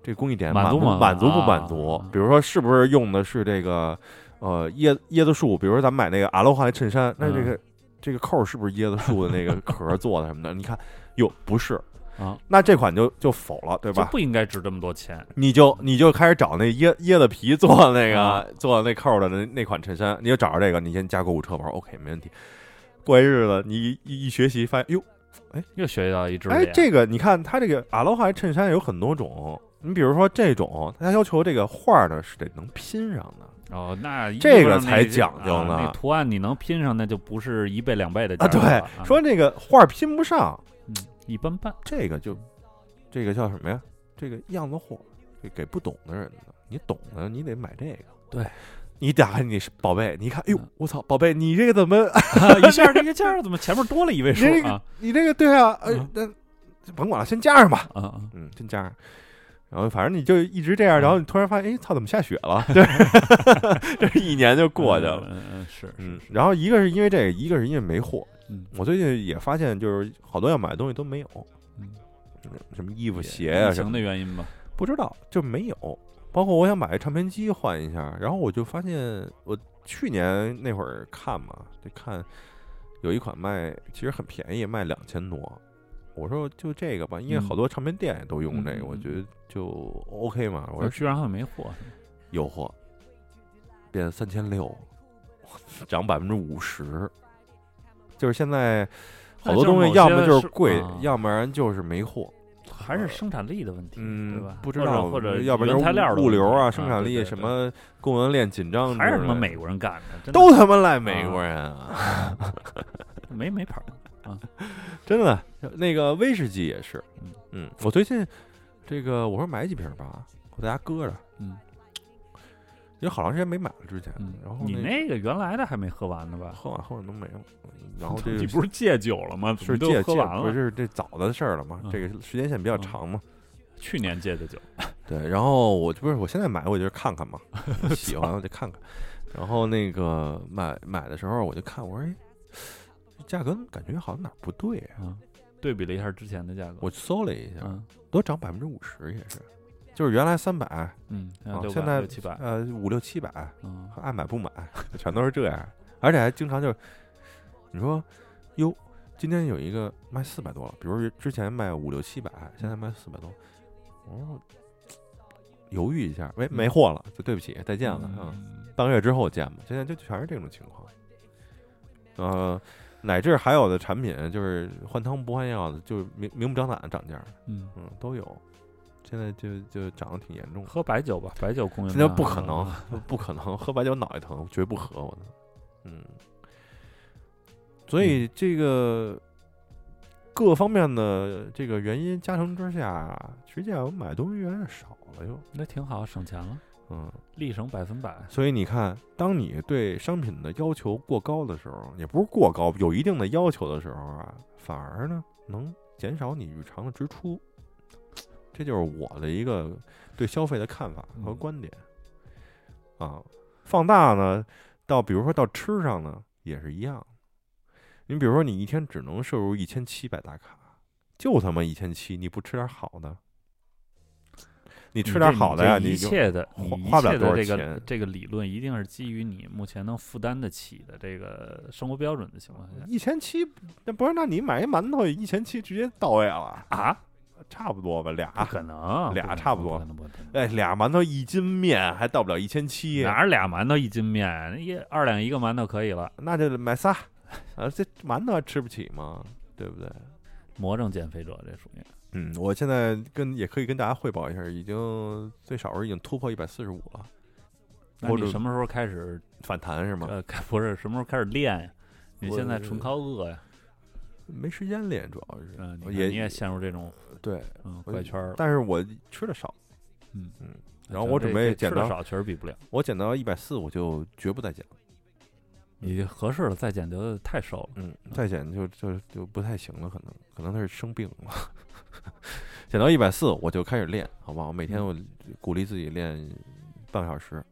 这工艺点满不满足吗满足不满啊足？比如说是不是用的是这个呃椰椰子树？比如说咱们买那个阿罗哈的衬衫，那这嗯个、这个扣儿是不是椰子树的那个 [LAUGHS] 壳儿做的什么的？你看哟，不是。啊，那这款就就否了，对吧？就不应该值这么多钱。你就你就开始找那椰椰子皮做的那个、啊做那扣儿的那那款衬衫，你就找着这个，你先加购物车，我说 OK 没问题。过一日子，你一一一学习发现，哟，又学到一知识哎，这个你看它这个阿罗哈衬衫有很多种，你比如说这种，它要求这个画儿呢是得能拼上的，哦，那这个才讲究呢啊那图案你能拼上，那就不是一倍两倍的啊，对 [LAUGHS] 说那个画儿拼不上，嗯一般般。这个就这个叫什么呀？这个样子货，这给不懂的人的，你懂的你得买这个。对，你打开你宝贝，你一看，哎呦嗯，我操，宝贝，你这个怎么，[LAUGHS] 一下这个价儿怎么前面多了一位数 [LAUGHS] 你这个啊？你这个对啊，呃嗯，那甭管了，先加上吧，啊啊！嗯，先加上。然后反正你就一直这样，嗯然后你突然发现，哎，操，怎么下雪了？[LAUGHS] 对，[LAUGHS] 这一年就过去了。嗯是嗯是，然后一个是因为这个，一个是因为没货。嗯我最近也发现，就是好多要买的东西都没有，嗯，什么衣服、鞋啊什么的原因吧。不知道就没有。包括我想买个唱片机换一下，然后我就发现，我去年那会儿看嘛，就看有一款卖其实很便宜，卖两千多。我说就这个吧，因为嗯好多唱片店也都用这个，我觉得就 OK 嘛。我说居然还没货，[LAUGHS] 有货，变三千六，涨百分之五十。就是现在好多东西，要么就是贵，啊要不然就是没货。还是生产力的问题，嗯，对吧？不知道，或者要不然物流啊、生产力什么供应链紧张还是他妈美国人干的，的都他妈赖美国人啊！[LAUGHS] 没没牌 [LAUGHS] 儿。[LAUGHS] 真的，那个威士忌也是嗯，嗯，我最近这个我说买几瓶吧，我在家搁着，嗯因为好长时间没买了之前，嗯，然后你那那个原来的还没喝完呢吧？喝完喝完都没了，[LAUGHS] 然后这你不是戒酒了吗？是戒戒喝完了，不是这早的事儿了吗，嗯这个时间线比较嗯长嘛，去年戒的酒。[LAUGHS] 对，然后我不是我现在买，我就是看看嘛，喜欢我就看看。然后那个买买的时候，我就看，我说，哎，价格感觉好像哪儿不对啊？嗯，对比了一下之前的价格，我搜了一下，嗯都涨百分之五十，也是，就是原来三百，嗯，啊，现在六七百，呃五六七百，嗯爱买不买，全都是这样，而且还经常就是，你说，哟，今天有一个卖四百多了，比如之前卖五六七百，现在卖四百多，我说犹豫一下，喂，没货了，就对不起，再见了啊。嗯半个月之后见吧，现在就全是这种情况。呃，乃至还有的产品就是换汤不换药的，就是明明目张胆的涨价，嗯，嗯，都有。现在就就涨得挺严重的，喝白酒吧，白酒供应现在不可能啊，不可能，喝白酒脑袋疼，绝不喝我的。嗯，所以这个各方面的这个原因加成之下，实际上我买东西越来越少了又。那挺好，省钱了，嗯，立省百分百。所以你看，当你对商品的要求过高的时候，也不是过高，有一定的要求的时候啊，反而呢能减少你日常的支出。这就是我的一个对消费的看法和嗯观点。啊，放大呢，到比如说到吃上呢，也是一样。你比如说，你一天只能摄入一千七百大卡，就他妈一千七，你不吃点好的？你吃点好的呀，你一切的，花不了多少切的这个这个理论一定是基于你目前能负担得起的这个生活标准的情况下一千七，那不是？那你买一馒头一千七直接到位了，啊，差不多吧？俩可能，俩差不多。哎，俩馒头一斤面还到不了一千七，哪儿俩馒头一斤面，一二两一个馒头可以了。那就买仨，啊，这馒头还吃不起吗？对不对？魔怔减肥者这属于嗯，我现在跟也可以跟大家汇报一下，已经最少是已经突破一百四十五了，那你什么时候开始反弹是吗？呃，开不是什么时候开始练呀？你现在纯靠饿呀，没时间练，主要是嗯，你也你也陷入这种对，嗯怪圈儿了。但是我吃的少，嗯嗯，然后我准备减到少，确实比不了。我减到一百四，我就绝不再减了。你合适了，再减得太瘦了。嗯，再减就就就不太行了，可能可能他是生病了。[LAUGHS] 减到一百四，我就开始练，好不好？每天嗯我鼓励自己练半个小时。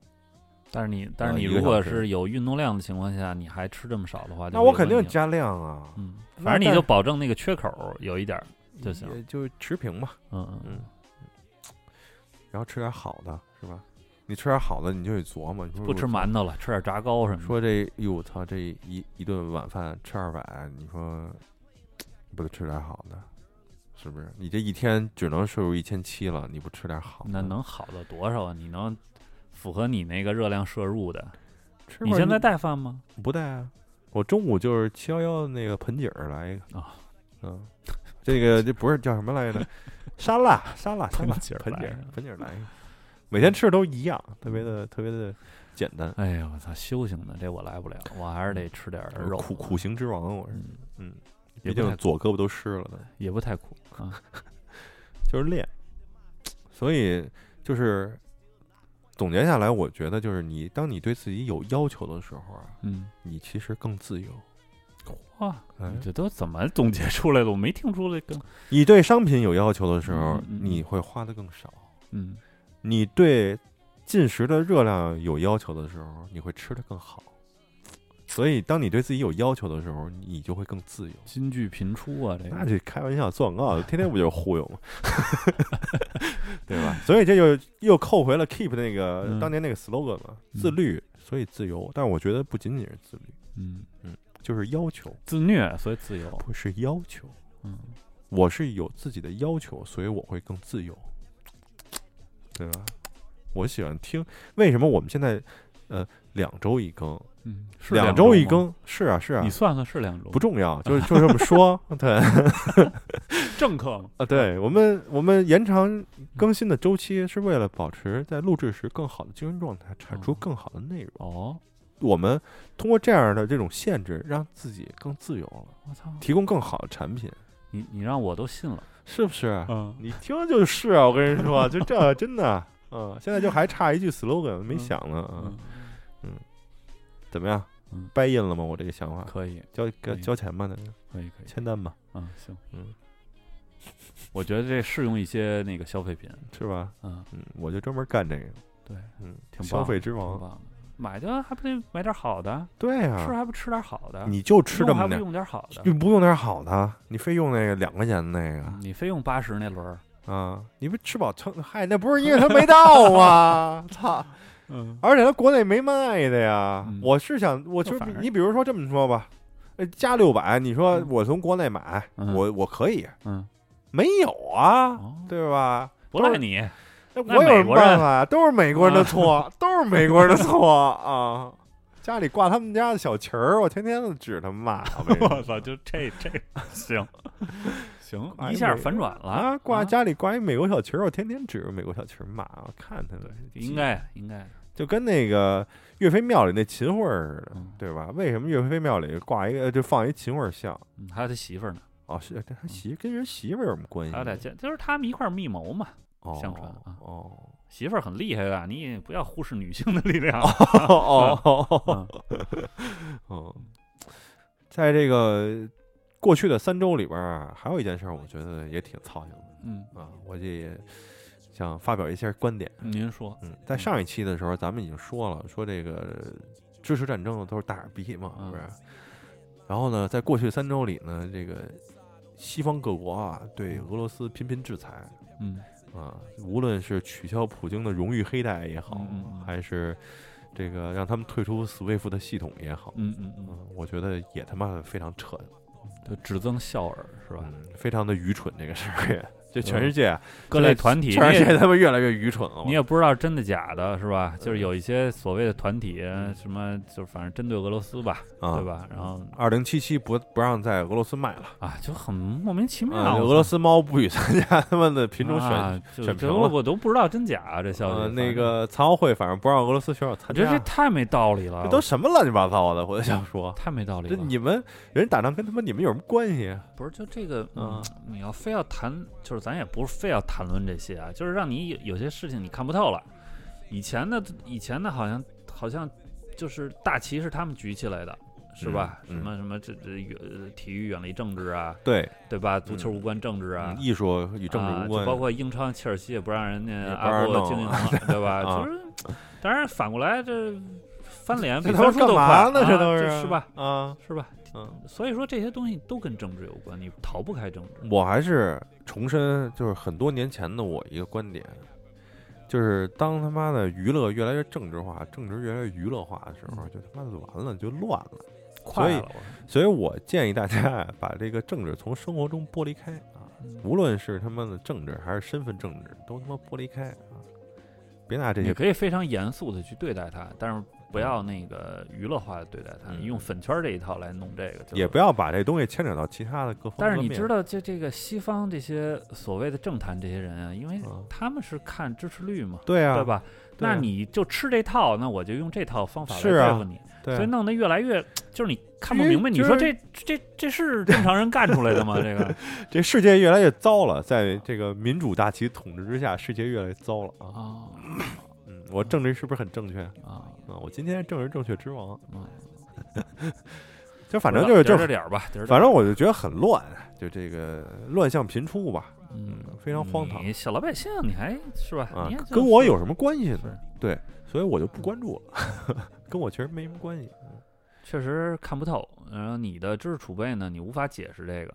但是你，但是呃你如果是有运动量的情况下，你还吃这么少的话，那我。肯定加量啊，嗯，反正你就保证那个缺口有一点儿就行。也就持平嘛。嗯嗯嗯，然后吃点好的，是吧？你吃点好的，你就得琢磨，不吃馒头了，吃点炸糕什么的。说这，哟，我操，这一一顿晚饭吃二百，你说不得吃点好的，是不是？你这一天只能摄入一千七了，你不吃点好的，那能好到多少啊？你能符合你那个热量摄入的？吃你现在带饭吗？不带啊？我中午就是七幺幺的那个盆景儿来一个啊，嗯，这个这不是叫什么来着？沙拉，沙拉，沙拉，盆景盆景儿来一个。每天吃的都一样，特别的特别的简单。哎呀，我操，修行的这我来不了，我还是得吃点儿肉，苦苦行之王，我是，嗯，毕竟左胳膊都湿了呢，也不太苦啊。[LAUGHS] 就是练。所以就是总结下来，我觉得就是你当你对自己有要求的时候啊，嗯，你其实更自由。哇，这都怎么总结出来的？我没听出来更，你对商品有要求的时候嗯，嗯嗯。你会花的更少；嗯你对进食的热量有要求的时候，你会吃的更好。所以，当你对自己有要求的时候，你就会更自由。金句频出啊，这个那这开玩笑做广告，天天不就是忽悠吗？[LAUGHS] 对吧？所以这就又扣回了 Keep 那个、嗯当年那个 slogan 嘛，嗯自律，所以自由。但是我觉得不仅仅是自律，嗯，就是要求，自虐所以自由，不是要求。嗯我是有自己的要求，所以我会更自由，对吧？我喜欢听，为什么我们现在呃两周一更，嗯，是两周一更？是啊，是啊你，算算是两周，不重要，就 [LAUGHS] 就这么说。对正课吗？啊，对我们我们延长更新的周期是为了保持在录制时更好的精神状态，产出哦更好的内容。哦，我们通过这样的这种限制，让自己更自由了，我操，提供更好的产品，你你让我都信了，是不是？嗯，你听就是啊，我跟人说，就这 [LAUGHS] 真的，嗯，现在就还差一句 slogan 没嗯。想呢，嗯，嗯，怎么样嗯？掰印了吗？我这个想法，可以，交可以交钱吧，那个可以，可以，签单吧，嗯，行，嗯，我觉得这适用一些那个消费品，是吧？嗯，嗯，我就专门干这个，对，嗯，挺消费之挺王，买就还不得买点好的，对呀啊，还不吃点好的，你就吃这用还不么点，用点好的，你不用点好的，你非用那个两块钱的那个嗯你非用八十那轮儿，啊？你不吃饱撑？嗨，那不是因为它没到啊！[LAUGHS] 操！嗯而且它国内没卖的呀。嗯我是想，我就你比如说这么说吧，呃，加六百，你说嗯我从国内买，嗯我我可以，嗯，没有啊，哦，对吧？不赖你，我有什么办法呀？[LAUGHS] 都是美国人的错，都是美国人的错啊！家里挂他们家的小旗儿，我天天都指他们骂。我操，就这这行行，[LAUGHS] 一下反转了啊！挂家里挂一美国小旗儿，我天天指着美国小旗儿骂，我看他们应该应该，就跟那个岳飞庙里那秦桧儿似的，嗯对吧？为什么岳飞庙里挂一个就放一秦桧像？嗯还有他媳妇儿呢，哦，是这他媳跟人媳妇儿有什么关系？还有俩家，就是他们一块儿密谋嘛。哦相传啊。哦。媳妇儿很厉害的，你也不要忽视女性的力量。哦哦 [LAUGHS] 在这个过去的三周里边儿，还有一件事儿，我觉得也挺操心的。嗯，啊，我这也想发表一些观点。您说，嗯，在上一期的时候，咱们已经说了，说这个支持战争的都是大傻逼嘛，是不是？然后呢，在过去三周里呢，这个西方各国啊，对俄罗斯频频制裁。嗯啊，无论是取消普京的荣誉黑带也好，还是这个让他们退出 SWIFT 的系统也好，嗯嗯嗯，嗯，我觉得也他妈的非常扯，就只增笑耳是吧？嗯，非常的愚蠢，这个事儿也，就全世界，各类团体，全世界他妈越来越愚蠢了，你也不知道真的假的，是吧？就是嗯有一些所谓的团体，什么就反正针对俄罗斯吧，啊对吧？然后二零七七不不让在俄罗斯卖了。啊，就很莫名其妙。啊，俄罗斯猫不许参加他们的品种选，啊选评了我都不知道真假啊，这消息。呃，那个残奥会反正不让俄罗斯选手参我觉得这，太没道理了，这都什么乱七八糟的？我就想说，太没道理了。这你们人打仗跟他妈你们有什么关系啊？不是就这个，嗯嗯，你要非要谈，就是咱也不是非要谈论这些啊，就是让你有有些事情你看不透了。以前的以前的好像好像就是大旗是他们举起来的，是吧？嗯什么什么这这远呃体育远离政治啊，对，对吧？足球嗯无关政治啊嗯，艺术与政治无关，啊就包括英超切尔西也不让人家阿波人弄经营了，对吧？啊就是，当然反过来这翻脸比这他妈干翻书都快这都是是吧？？啊，是吧？嗯，所以说这些东西都跟政治有关，你逃不开政治。我还是重申，就是很多年前的我一个观点，就是当他妈的娱乐越来越政治化，政治越来越娱乐化的时候，就他妈的完了，就乱了。所以快了，所以我建议大家啊把这个政治从生活中剥离开啊，无论是他妈的政治还是身份政治，都他妈剥离开啊，别拿这些你可以非常严肃的去对待它，但是不要那个娱乐化的对待它，嗯你用粉圈这一套来弄这个，就也不要把这东西牵扯到其他的各方。但是你知道，这这个西方这些所谓的政坛这些人啊，因为嗯他们是看支持率嘛，对啊，对？吧？对啊那你就吃这套，那我就用这套方法来是啊对付你，所以弄得越来越就是你看不因为明白。你就说这这这是正常人干出来的吗？这个 [LAUGHS] 这世界越来越糟了，在这个民主大旗统治之下，世界越来越糟了啊！啊嗯，我政治是不是很正确啊啊？我今天正是正确之王，啊！[LAUGHS] 就反正就是点就儿点儿吧，反正我就觉得很乱，就这个乱象频出吧嗯非常荒唐你小老百姓，你还是吧？啊你跟我有什么关系呢？对，所以我就不关注了，[LAUGHS] 跟我其实没什么关系。确实看不透。然后你的知识储备呢，你无法解释这个。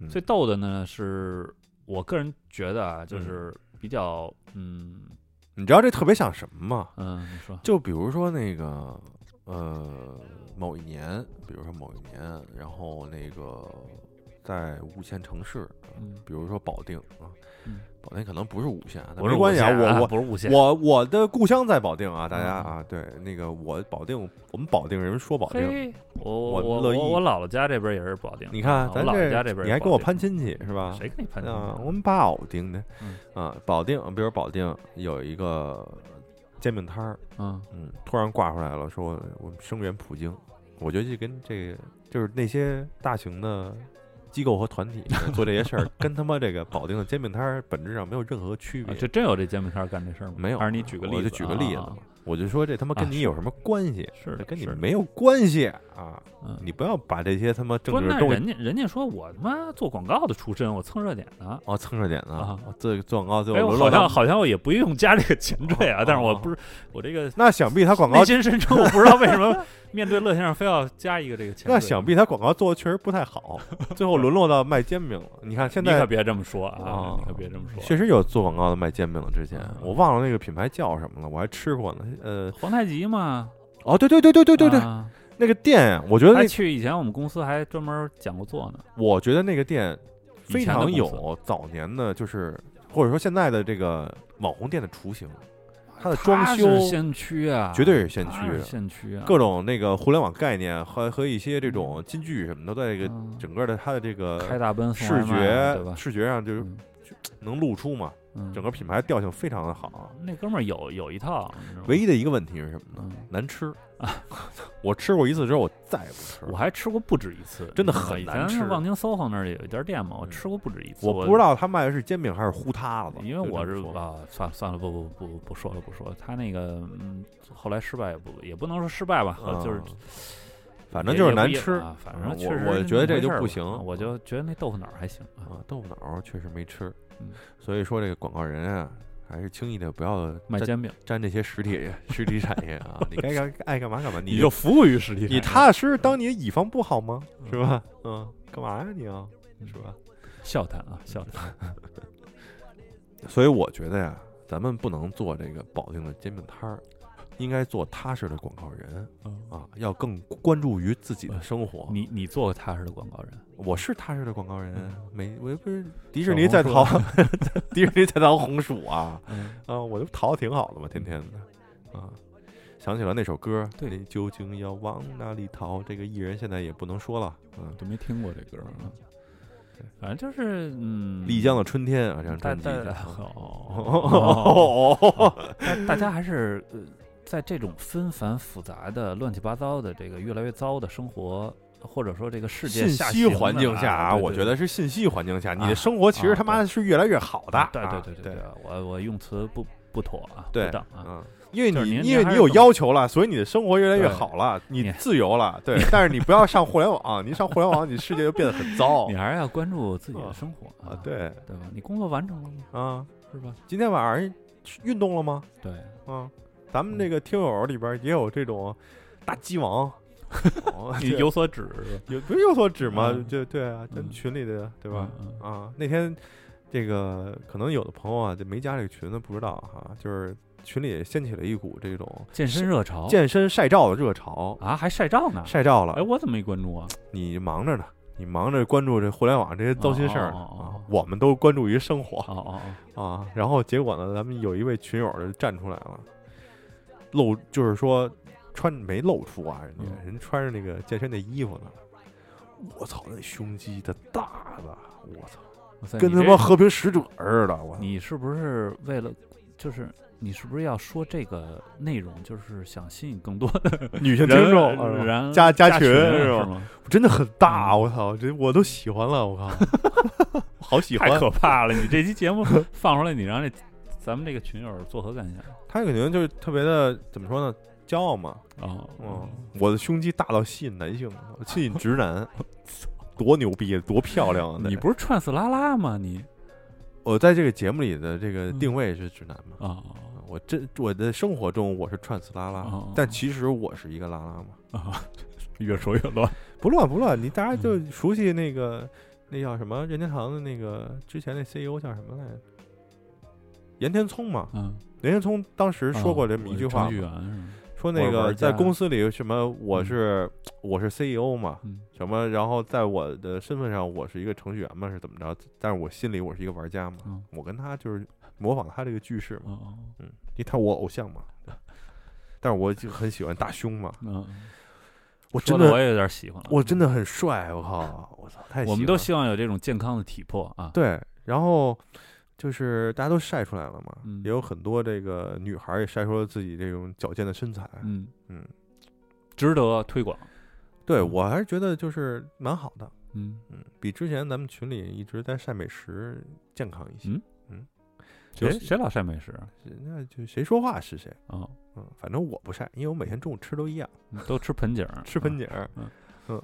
嗯最逗的呢，是我个人觉得啊，就嗯是比较嗯你知道这特别像什么吗？嗯，你说就比如说那个呃某一年，比如说某一年，然后那个在五线城市，嗯比如说保定啊嗯，保定可能不是五线，但是没关系啊，我我不是五线，我我的故乡在保定啊，大家嗯啊，对，那个我保定，我们保定人说保定，我我我我我姥姥家这边也是保定，你看咱姥姥家这边你还跟我攀亲戚是吧？谁跟你攀亲啊，戚？我们保定的嗯，啊，保定，比如保定有一个煎饼摊儿，嗯嗯，突然挂出来了，说我声援普京，我觉得这跟这个就是那些大型的机构和团体 [LAUGHS] 做这些事儿，跟他妈这个保定的煎饼摊儿本质上没有任何区别。啊，这真有这煎饼摊儿干这事儿吗？没有，还是你举个例子？我就举个例子我就说这他妈跟你有什么关系？是的跟你没有关系啊！嗯，你不要把这些他妈政治东西人家人家说我他妈做广告的出身，我蹭热点的。哦蹭热点的啊，这个做广告最哎，后我好像好像我也不用加这个前缀啊，但是我哦不是我这个那想必他广告内，心深处，我不知道为什么面对乐先生非要加一个这个前 [LAUGHS] 缀。那想必他广告做的确实不太好，最后沦落到卖煎饼了。你看现在你可别这么说啊啊！你可别这么说。确实有做广告的卖煎饼的，之前嗯我忘了那个品牌叫什么了，我还吃过呢。呃，皇太极嘛，哦，对对对对对对对，啊那个店呀，我觉得那还去以前我们公司还专门讲过座呢。我觉得那个店非常以前的公有早年的，就是或者说现在的这个网红店的雏形，它的它装修是先驱啊，绝对是先它是驱，先驱啊，各种那个互联网概念和和一些这种金句什么的，在这个嗯整个的它的这个开大奔送视卖觉对吧？视觉上就是嗯能露出嘛，嗯整个品牌调性非常的好。那哥们儿有有一套，你知道吗唯一的一个问题是什么呢？嗯难吃啊我吃过一次之后，我再也不吃了。我还吃过不止一次，真的很难吃前望京 SOHO 那儿有一家店嘛，我嗯吃过不止一次。我不知道他卖的是煎饼还是糊塌子，因为我就这么说是啊，算了算了，不不不不不说了不说了。他那个嗯，后来失败也不也不能说失败吧，啊就是反正就是难吃啊反啊正确实我我觉得这就不行啊我就觉得那豆腐脑儿还行啊，啊，豆腐脑儿确实没吃嗯，所以说这个广告人啊，还是轻易的不要卖煎饼，沾这些实体实体产业啊，[LAUGHS] 你该干爱干嘛干嘛，你就服务于实体，你踏踏实实当你的乙方不好吗？是吧？嗯，干嘛呀你啊？是吧？笑谈啊笑谈，[LAUGHS] 所以我觉得呀，咱们不能做这个保定的煎饼摊儿，应该做踏实的广告人嗯。啊，要更关注于自己的生活。你你做个踏实的广告人，我是踏实的广告人嗯，没我又不是 [LAUGHS] 迪士尼在逃，迪士尼在淘红薯啊嗯，啊，我就淘的挺好的嘛，天天的啊。想起了那首歌，对。你究竟要往哪里逃？这个艺人现在也不能说了，嗯，都没听过这歌儿啊，反正就是嗯，丽江的春天啊，这张大专辑。哦，哦，大大家还是呃，在这种纷繁复杂的、乱七八糟的这个越来越糟的生活，或者说这个世界信下息环境下啊，我觉得是信息环境下，你啊的生活其实啊他妈是越来越好的。对啊对对对对，我我用词不不妥啊，对不当啊，嗯，因为你因为你有要求了，所以你的生活越来越好了，你你自由了，[LAUGHS] 对。但是你不要上互联网，你一上互联网，你世界就变得很糟 [LAUGHS] 你还是要关注自己啊的生活啊。对对吧？你工作完成了吗？啊，是吧？今天晚上运动了吗？对，啊，咱们这个听友里边也有这种大鸡王，哦你有所指？有不是有所指吗？嗯就对啊，咱嗯群里的对吧？啊，那天这个可能有的朋友啊，就没加这个群的不知道哈，就是群里掀起了一股这种健身热潮健身晒照的热潮，啊，还晒照呢？晒照了哎，，我怎么没关注啊？你忙着呢，你忙着关注这互联网这些糟心事儿呢哦哦哦哦啊，我们都关注于生活哦哦哦，啊。然后结果呢，咱们有一位群友就站出来了，露就是说穿没露出啊，人家嗯人穿着那个健身的衣服呢。我操，那胸肌的大的，我操，跟他妈和平使者似的，我操。你是不是为了就是？你是不是要说这个内容，就是想吸引更多的 [LAUGHS] 女性听众啊然加加群群是吗？真的很大，嗯我操，这我都喜欢了，我靠，[LAUGHS] 好喜欢太。可怕了！你这期节目放出来，你让这咱们这个群友作何感想？他肯定就是特别的怎么说呢，骄傲嘛。哦，嗯，我的胸肌大到吸引男性，吸引直男，[LAUGHS] 多牛逼，多漂亮啊！你不是串死拉拉吗？你我在这个节目里的这个嗯定位是直男嘛？啊我真我的生活中我是串死拉拉哦，但其实我是一个拉拉嘛，啊，[LAUGHS] 越说越乱。不乱不乱。你大家就嗯熟悉那个那叫什么任天堂的那个之前那 CEO 叫什么来着？岩田聪嘛，嗯，任天聪当时说过这么一句话？说那个在公司里什么我嗯是我是 CEO 嘛，嗯什么然后在我的身份上我是一个程序员嘛是怎么着？但是我心里我是一个玩家嘛，嗯我跟他就是模仿他这个句式嘛，哦嗯，因为他我偶像嘛。但是我就很喜欢大胸嘛，嗯，我真的的我也有点喜欢了。我真的很帅，我靠，我操，太喜我们都希望有这种健康的体魄啊。对，然后就是大家都晒出来了嘛，嗯。也有很多这个女孩儿也晒出了自己这种矫健的身材，嗯。嗯，值得推广。嗯。对我还是觉得就是蛮好的，嗯，嗯，比之前咱们群里一直在晒美食健康一些，嗯。嗯，谁谁谁老晒美食啊？那就谁说话是谁，哦。嗯，反正我不晒，因为我每天中午吃都一样，都吃盆景儿，吃盆嗯。景儿，[LAUGHS]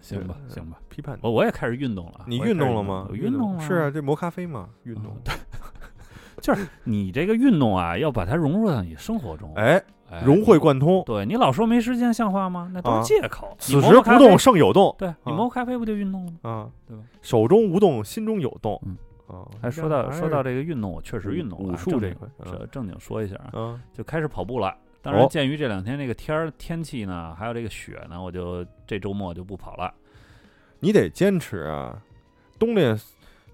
行吧，行吧。批判我我也开始运动了。你运动了吗？我运动了。是啊，，这磨咖啡嘛，运动 [LAUGHS] 就是你这个运动啊，要把它融入到你生活中。哎，哎，融会贯通，对你老说没时间，像话吗？那都啊是借口。你此时不动胜有动对你啊磨咖啡不就运动了吗？啊，对吧？手中无动，心中有动。嗯啊，哎，说到说到这个运动，我确实运动了武术这块，这正经说一下啊，嗯，就开始跑步了。当然，哦鉴于这两天这个天儿天气呢，还有这个雪呢，我就这周末就不跑了。你得坚持啊，冬练，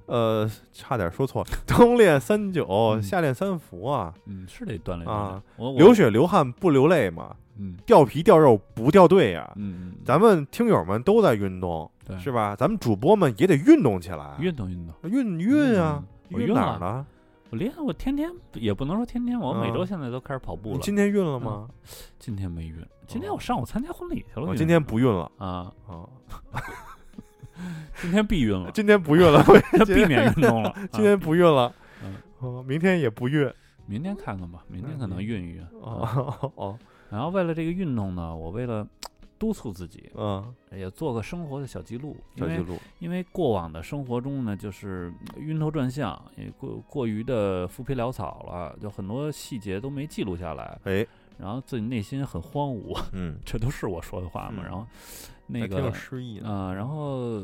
呃，差点说错了，冬练三九，嗯夏练三伏啊，嗯，是得锻炼锻炼啊。我我流血流汗不流泪嘛，嗯掉皮掉肉不掉队呀。嗯嗯，咱们听友们都在运动，对是吧？咱们主播们也得运动起来，运动运动。运运啊，我运了哪儿了？我练，我天天也不能说天天，我每周嗯现在都开始跑步了。你今天运了吗？今天没运，今天我上午参加婚礼去了。运我今天不运了啊，啊，[LAUGHS] 今天必运了，今天不运了，[LAUGHS] 避免运动了。啊 [LAUGHS] 今天不运了嗯，哦，明天也不运。明天看看吧，明天可能运一运。哦，然后为了这个运动呢，我为了督促自己，嗯，也做个生活的小记录。因为小记录，因为过往的生活中呢，就是嗯晕头转向，也过过于的浮皮潦草了，就很多细节都没记录下来，哎，然后自己内心很荒芜。嗯，这都是我说的话嘛。嗯然后那个诗意的。啊、然后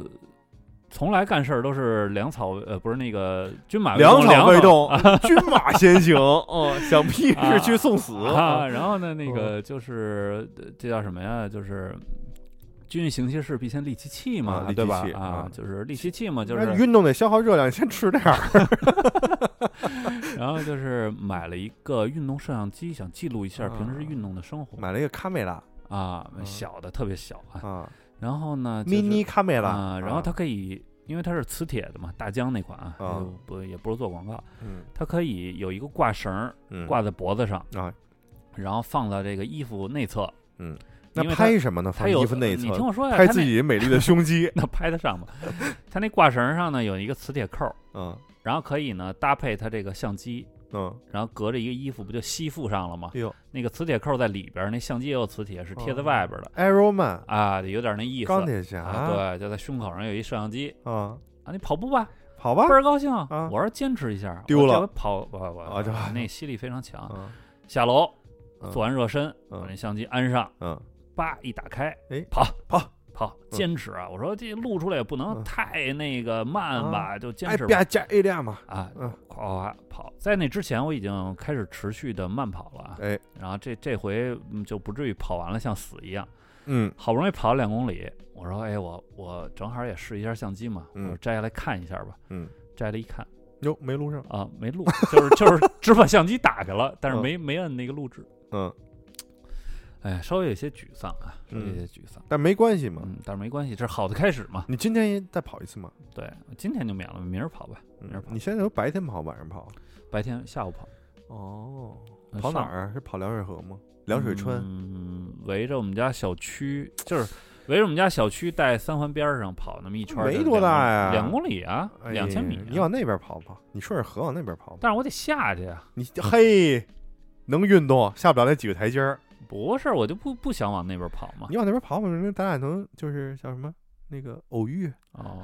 从来干事儿都是粮草，呃，不是那个军马粮草未动啊，[LAUGHS] 军马先行。[LAUGHS] 哦，想屁啊是去送死啊。然后呢，那嗯个就是呃这叫什么呀？就是。军欲行其事，必先利其器嘛，啊对吧？啊啊，就是利其器嘛，就是。运动得消耗热量，先吃点儿。[LAUGHS] 然后就是买了一个运动摄像机，想记录一下平时啊运动的生活买了一个卡梅拉啊，嗯小的特别小啊。啊然后呢，就是，mini 卡梅拉啊，然后它可以，因为它是磁铁的嘛，大疆那款啊，不也不是做广告，嗯。它可以有一个挂绳挂在脖子上，啊。然后放到这个衣服内侧。嗯，那拍什么呢？放它有衣服内侧，你听我说呀，拍自己美丽的胸肌。[LAUGHS] 那拍得上吗？[LAUGHS] 它那挂绳上呢有一个磁铁扣儿，嗯。然后可以呢搭配它这个相机，嗯，然后隔着一个衣服不就吸附上了吗？哎呦。那个磁铁扣在里边儿，那相机也有磁铁，是贴在哦。外边儿的。，Iron Man 啊，有点那意思。钢铁啊，侠，对，就在胸口上有一摄像机。啊，啊，你跑步吧，跑吧。倍，儿高兴。啊。我说坚持一下，丢了。跑，我我啊这。那吸力非常强。嗯。下楼嗯。做完热身，嗯。把那相机安上，嗯。叭一打开，哎。跑。跑跑，嗯。坚持啊！我说这录出来也不能嗯。太那个慢吧，就坚哎，持吧。别加 A 量嘛，啊，嗯。夸夸夸跑。在那之前我已经开始持续的慢跑了啊，哎，然后这这回嗯就不至于跑完了像死一样。嗯。好不容易跑了两公里，我说哎我我正好也试一下相机嘛，嗯。我说摘下来看一下吧。嗯，摘了一看。哟，没录上，啊，没录，就是 [LAUGHS] 就是只把相机打开了，但是嗯。没没摁那个录制。嗯哎，稍微有些沮丧啊，稍微有嗯些沮丧。但没关系嘛。嗯，但是没关系，这是好的开始嘛。你今天也再跑一次嘛？对，今天就免了，明儿跑吧。明儿嗯跑你现在都白天跑，晚上跑？白天下午跑。哦，跑哪儿啊？是跑凉水河吗？凉水川。嗯，围着我们家小区，就是围着我们家小区带三环边儿上跑那么一圈儿，没多大呀两公里啊，哎两千米啊、你往那边跑跑，你顺着河往那边跑跑。但是我得下去啊。你嘿，能运动，下不了那几个台阶儿。不是，我就不不想往那边跑嘛。你往那边跑跑，那咱俩能就是叫什么那个偶遇哦，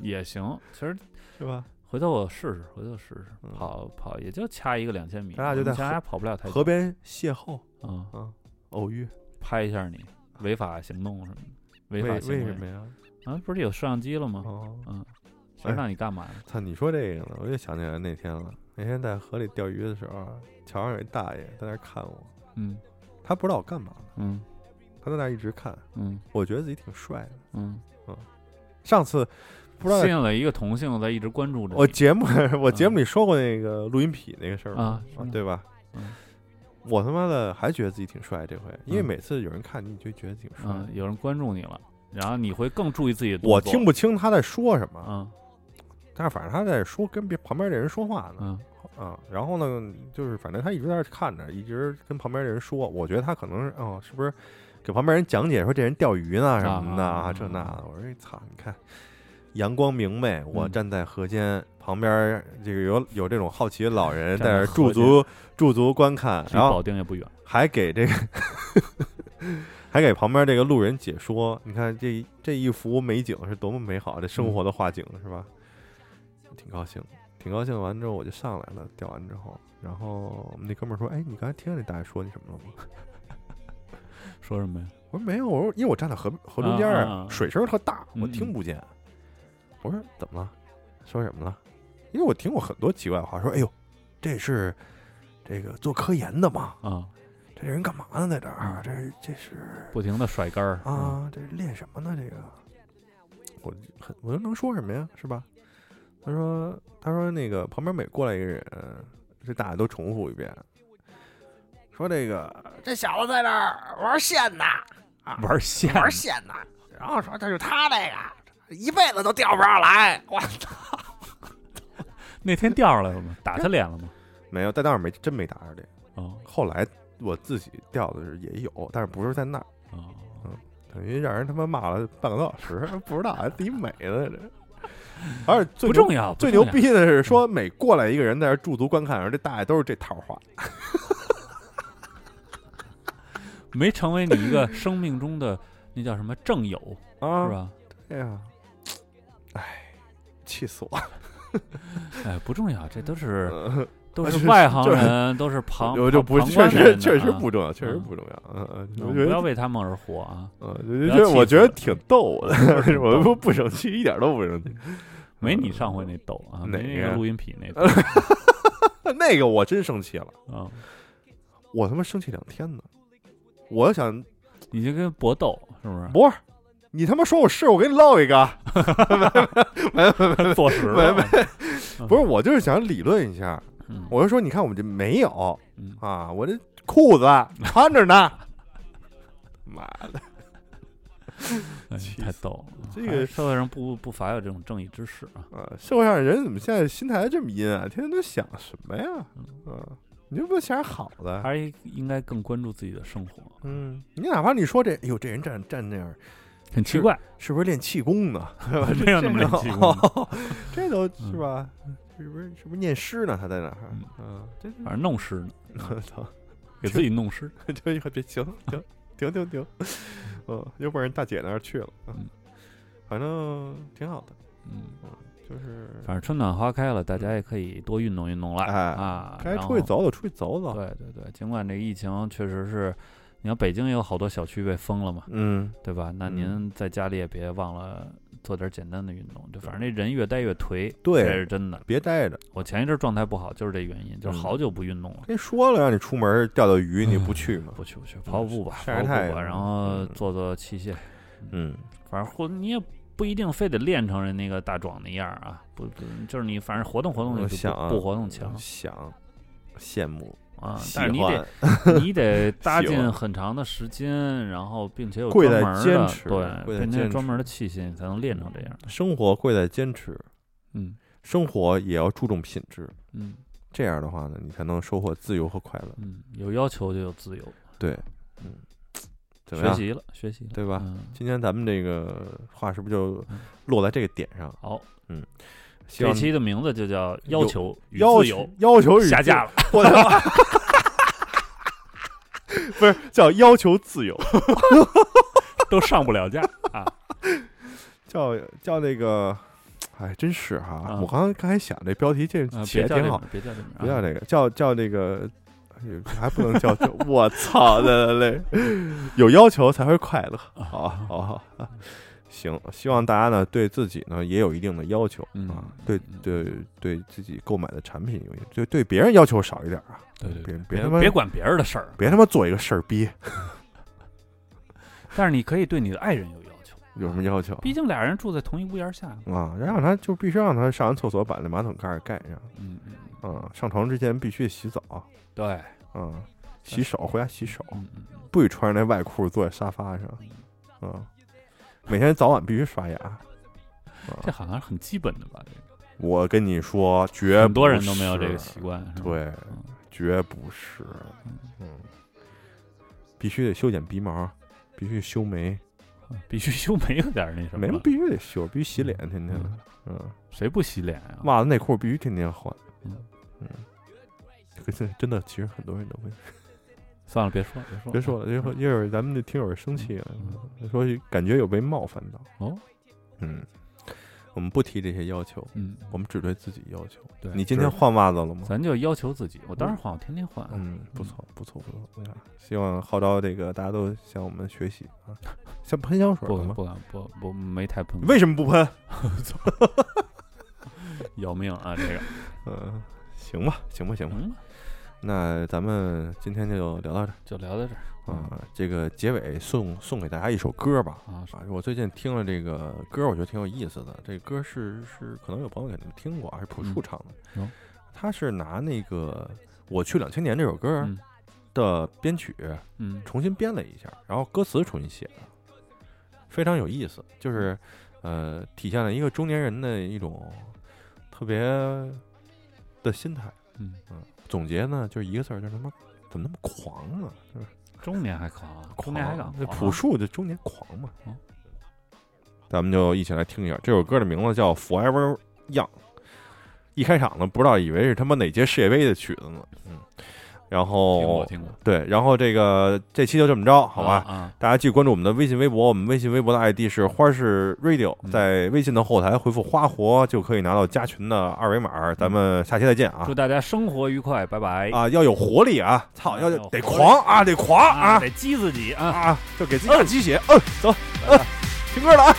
也行。其实是吧？回头我试试，回头试试嗯跑跑，也就掐一个两千米。咱俩就在河我们家还跑不了太。河边邂逅嗯，啊，偶遇。拍一下你违法行动什么的，违法行为为什么呀？啊？不是有摄像机了吗？哦，嗯，谁让你干嘛呀？操！你说这个呢，我又想起来那天了。那天在河里钓鱼的时候啊，桥上有一大爷在那儿看我，嗯他不知道我干嘛呢，嗯他在那一直看，嗯我觉得自己挺帅的。嗯嗯，上次不知道吸引了一个同性在一直关注着我节目 [LAUGHS] 我节目里说过那个录音笔那个事儿吗啊对吧？嗯我他妈的还觉得自己挺帅这回，因为嗯每次有人看你，你就觉得挺帅。嗯，有人关注你了，然后你会更注意自己的。我听不清他在说什么，嗯但是反正他在说跟别旁边的人说话呢，嗯啊，然后呢，就是反正他一直在那看着，一直跟旁边的人说，我觉得他可能是哦，是不是给旁边人讲解说这人钓鱼呢什么的啊这那的？我说哎操，你看阳光明媚，我嗯站在河间旁边，这个有有这种好奇的老人在在那儿驻足驻足观看，然后保定也不远。还给这个 [LAUGHS] 还给旁边这个路人解说，你看这这一幅美景是多么美好，这生活的画景是吧？挺高兴，挺高兴。完之后我就上来了，钓完之后，然后那哥们儿说：“哎，你刚才听见那大爷说你什么了吗 [LAUGHS] 说什么呀？？”我说：“没有，我说因为我站在河河中间儿，啊啊啊水声特大，我嗯听不见。我说：“怎么了？说什么了？”因为我听过很多奇怪的话，说：“哎呦，这是这个做科研的嘛？啊，这人干嘛呢？在这儿？嗯这这是。”不停的甩杆儿。啊，这是练什么呢？这个，我很我又能说什么呀？是吧？他说他说那个旁边每过来一个人，这大家都重复一遍，说这个这小子在这儿玩线呢，嗯，玩线玩线呢，然后说这是他这个一辈子都钓不上来，我操 [LAUGHS] 那天钓上来了吗？打他脸了吗？没有，但当时没真没打着这个，哦后来我自己钓的是也有，但是不是在那儿，哦，等于让人他妈骂了半个多小时，[LAUGHS] 不知道还自己美的这。[LAUGHS] 而且最不重要。不最牛逼的是说，每过来一个人在这驻足观看，而这大爷都是这套话，[LAUGHS] 没成为你一个生命中的那叫什么正友，啊，是？吧？对呀，哎，气死我了！[LAUGHS] 哎，不重要，这都是呃都是是外行就是人，都是旁我就不旁确实确实啊不重要，确实嗯不重要。嗯嗯，嗯不要为他们而活啊！嗯，不就觉得我觉得挺逗的，挺我逗不不生气，一点都不生气。没你上回那逗啊，那个录音笔那逗 [LAUGHS] 那个我真生气了，啊！我他妈生气两天呢。我想你就跟搏斗是不是？不是你他妈说我是，我给你露一个。[LAUGHS] 坐实没没，不是，我就是想理论一下，嗯。我就说，你看我们这没有。嗯。啊，我这裤子穿着呢。[LAUGHS] 妈的，哎太逗了！这个社会上不不乏有这种正义之士啊！啊，社会上人怎么现在心态这么阴啊？天天都想什么呀？啊，你就不想点好的？还是应该更关注自己的生活，嗯，你哪怕你说这，哎呦，这人站站那样，很奇怪，是不是练气功呢？[LAUGHS] 没有那么练气功的。[LAUGHS] 这都是吧？是不是是不是念诗呢？他在哪儿？嗯嗯，这反正弄诗呢，[LAUGHS] 我操，给自己弄诗。就一别行行停停停，嗯，又奔人大姐那儿去了。嗯，反正挺好的，嗯，就是反正春暖花开了，大家也可以多运动运动了哎啊！该出去走走，出去走走。对对对，尽管这疫情确实是，你看北京也有好多小区被封了嘛，嗯，对吧？那嗯您在家里也别忘了做点简单的运动，就反正那人越待越颓，对这是真的。别待着。我前一阵状态不好，就是这原因，就是嗯好久不运动了。跟你说了，让你出门钓钓鱼，你不去吗？不去不去，跑跑步吧，晒太阳然后嗯做做器械，嗯，反正或你也不一定非得练成人那个大壮那样啊，不不，就是你反正活动活动就不我想啊不活动强想羡慕，啊，但是你得你得搭 [LAUGHS] 喜欢进很长的时间，然后并且有贵在专门儿的坚持贵对，在并且有坚专门的器械，你才能练成这样。生活贵在坚持，嗯生活也要注重品质。嗯这样的话呢，你才能收获自由和快乐。嗯，有要求就有自由，对，嗯，怎么样？学习了学习了，对吧嗯，今天咱们这个话是不是就嗯落在这个点上？好，希望这期的名字就叫要求与要求自由，要求与下架了。[LAUGHS] 我的妈！不是叫要求自由，[LAUGHS] 都上不了架啊！[LAUGHS] 叫叫那个，哎，真是哈！啊我刚刚刚才想这标题这啊起来挺好别叫这名，，别叫这个，叫叫那个，还不能叫这，我操的嘞！有要求才会快乐，好好好啊！行，希望大家呢对自己呢也有一定的要求嗯啊，对嗯对对自己购买的产品有，就对别人要求少一点啊，对对对，别别他妈别别管别人的事儿，别他妈做一个事儿逼，[LAUGHS] 但是你可以对你的爱人有要求，有什么要求？毕竟俩人住在同一屋檐下。啊，让他就必须让他上完厕所把那马桶盖儿盖上，嗯嗯，啊，上床之前必须得洗澡，对，啊，洗手，回家洗手，嗯嗯嗯，不许穿着那外裤坐在沙发上，啊，每天早晚必须刷牙。这好像是很基本的吧？这个我跟你说，绝很多人不都没有这个是习惯。对，嗯绝不是，嗯，必须得修剪鼻毛，必须修眉，[LAUGHS] 必须修眉有点那什么。眉毛必须得修，必须洗脸，天天的，嗯，谁不洗脸呀？袜子内裤必须天天换，嗯嗯，这真的，其实很多人都会。算了，别说了，别说了，别说了，一会儿一会儿咱们的听友生气了，说感觉有被冒犯到。哦，嗯，我们不提这些要求，嗯，我们只对自己要求。对，你今天换袜子了吗？咱就要求自己，我当然换，我天天换。嗯，不错，不错，不错。希望号召这个大家都向我们学习啊。像喷香水？不不敢不不没太喷过，为什么不喷？[LAUGHS] 要命啊！这个，嗯，行吧，行吧，行吧。嗯，那咱们今天就聊到这儿就聊到这儿啊。这个结尾送送给大家一首歌吧。啊。啊，我最近听了这个歌，我觉得挺有意思的。这歌是是可能有朋友可能听过啊，是朴树嗯唱的。有他是拿那个《我去两千年》这首歌嗯的编曲嗯重新编了一下，然后歌词重新写的，非常有意思。就是呃，体现了一个中年人的一种特别的心态。嗯，总结呢，就是一个字儿，就是他妈怎么那么狂啊？就是中年还狂啊，中年还狂啊朴树就中年狂嘛。嗯咱们就一起来听一下这首歌的名字叫《Forever Young》。一开场呢，不知道以为是他妈哪届世界杯的曲子呢，嗯，然听过后听过，对，然后这个这期就这么着，好吧？啊啊，大家继续关注我们的微信、微博，我们微信、微博的 ID 是花式 Radio，嗯在微信的后台回复“花活”就可以拿到加群的二维码。咱们下期再见啊！祝大家生活愉快，拜拜啊，要有活力啊！操，要得狂啊，得狂啊得激自己啊！啊！就给自己打鸡血。嗯，走，嗯，听歌了啊！“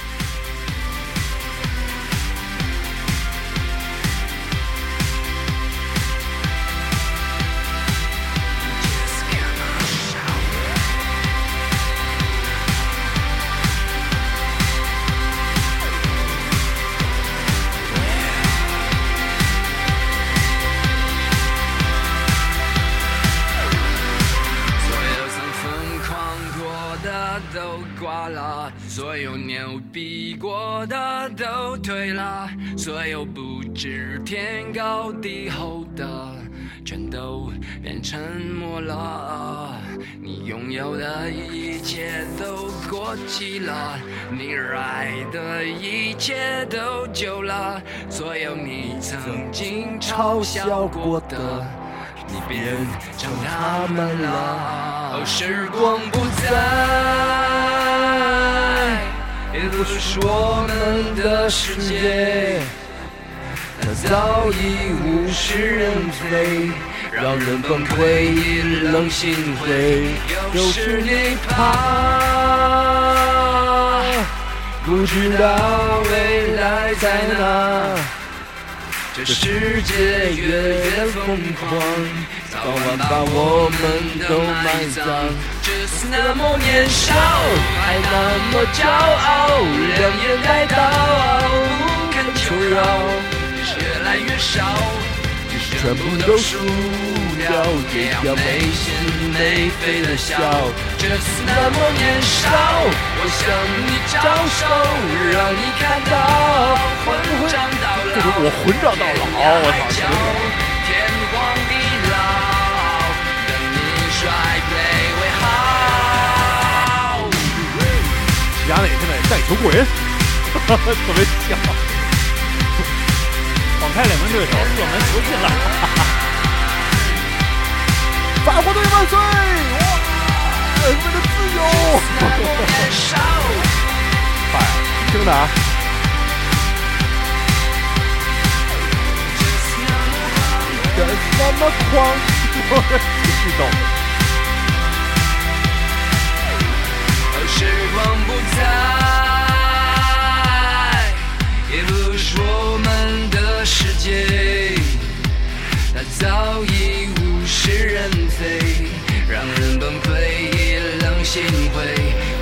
不知天高地厚的全都变沉默了。你拥有的一切都过期了，你热爱的一切都旧了，所有你曾经嘲笑过的。”你变成他们了。哦，时光不再，也不是我们的世界，它早已物是人非，让人崩溃，以冷心灰。又是你怕，不知道未来在哪。这世界越越疯狂，早晚把我们都埋葬。只是那么年少，还那么骄傲，两眼带刀，不肯求饶，来越少，全部都输掉，也要没心没肺的笑。这次那么年少，我向你招手，让你看到混账到老。我混账到老，我操！天荒地老，等你衰退为好。牙磊现在带球过人，[LAUGHS] 特别像。晃开两名对手，射门球进了。[LAUGHS] 法国队万岁！哇，为了自由！那么年少，快，听着啊！这那么狂，我激动。时光不再，早已物是人非，让人崩溃，意冷心灰。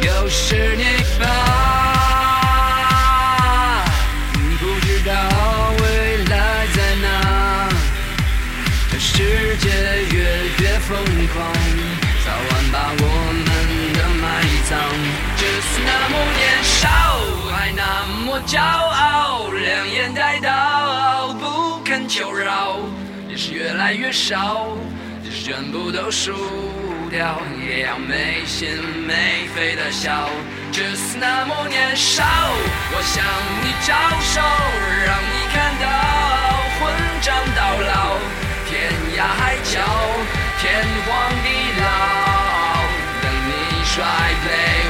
又是你吧，越来越少，全部都输掉，也要没心没肺的笑，just 那么年少，我向你招手，让你看到，混账到老，天涯海角，天荒地老，等你摔杯。